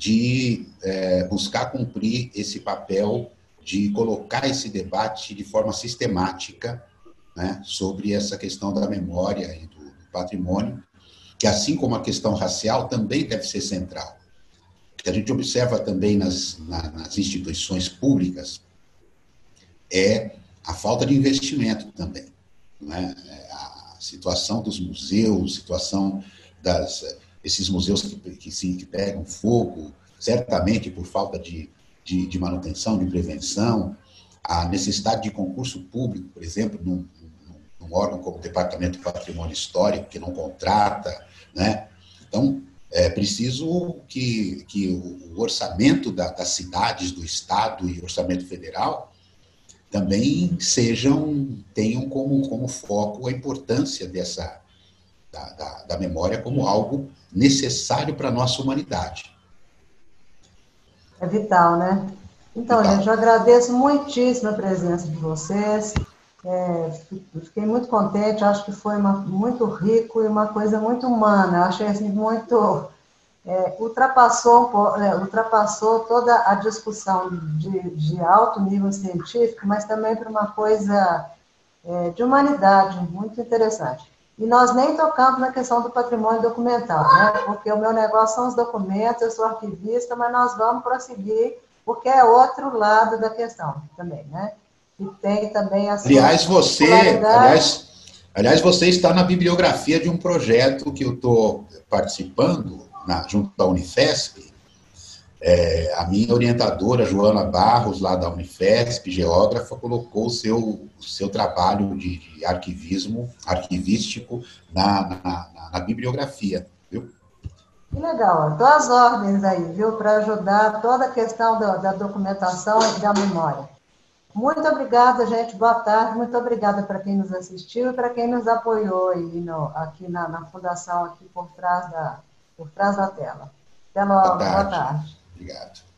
de é, buscar cumprir esse papel de colocar esse debate de forma sistemática né, sobre essa questão da memória e do, do patrimônio, que assim como a questão racial também deve ser central. que a gente observa também nas, na, nas instituições públicas é a falta de investimento também. Né? A situação dos museus, situação das esses museus que, que, sim, que pegam fogo, certamente por falta de, de, de, manutenção, de prevenção, a necessidade de concurso público, por exemplo, num, num órgão como o Departamento de Patrimônio Histórico, que não contrata, né? Então, é preciso que, que o orçamento da, das cidades, do Estado e orçamento federal também sejam, tenham como, como foco a importância dessa, da, da, da memória como algo necessário para a nossa humanidade. É vital, né? Então, vital. gente, eu agradeço muitíssimo a presença de vocês. É, fiquei muito contente, acho que foi uma, muito rico e uma coisa muito humana. Achei assim, muito é, ultrapassou, é, ultrapassou toda a discussão de, de, alto nível científico, mas também para uma coisa é, de humanidade muito interessante. E nós nem tocamos na questão do patrimônio documental, né? Porque o meu negócio são os documentos, eu sou arquivista, mas nós vamos prosseguir, porque é outro lado da questão também, né? E tem também a Aliás, você, aliás, aliás, você está na bibliografia de um projeto que eu estou participando, na, junto da Unifesp, é, a minha orientadora, Joana Barros, lá da Unifesp, geógrafa, colocou o seu, o seu trabalho de, de arquivismo, arquivístico, na, na, na, bibliografia, viu? Que legal, estou às ordens aí, viu, para ajudar toda a questão da, da documentação e da memória. Muito obrigada, gente. Boa tarde. Muito obrigada para quem nos assistiu e para quem nos apoiou aí no, aqui na, na, fundação, aqui por trás da, por trás da tela. Até logo. Boa tarde. Boa tarde. Obrigado.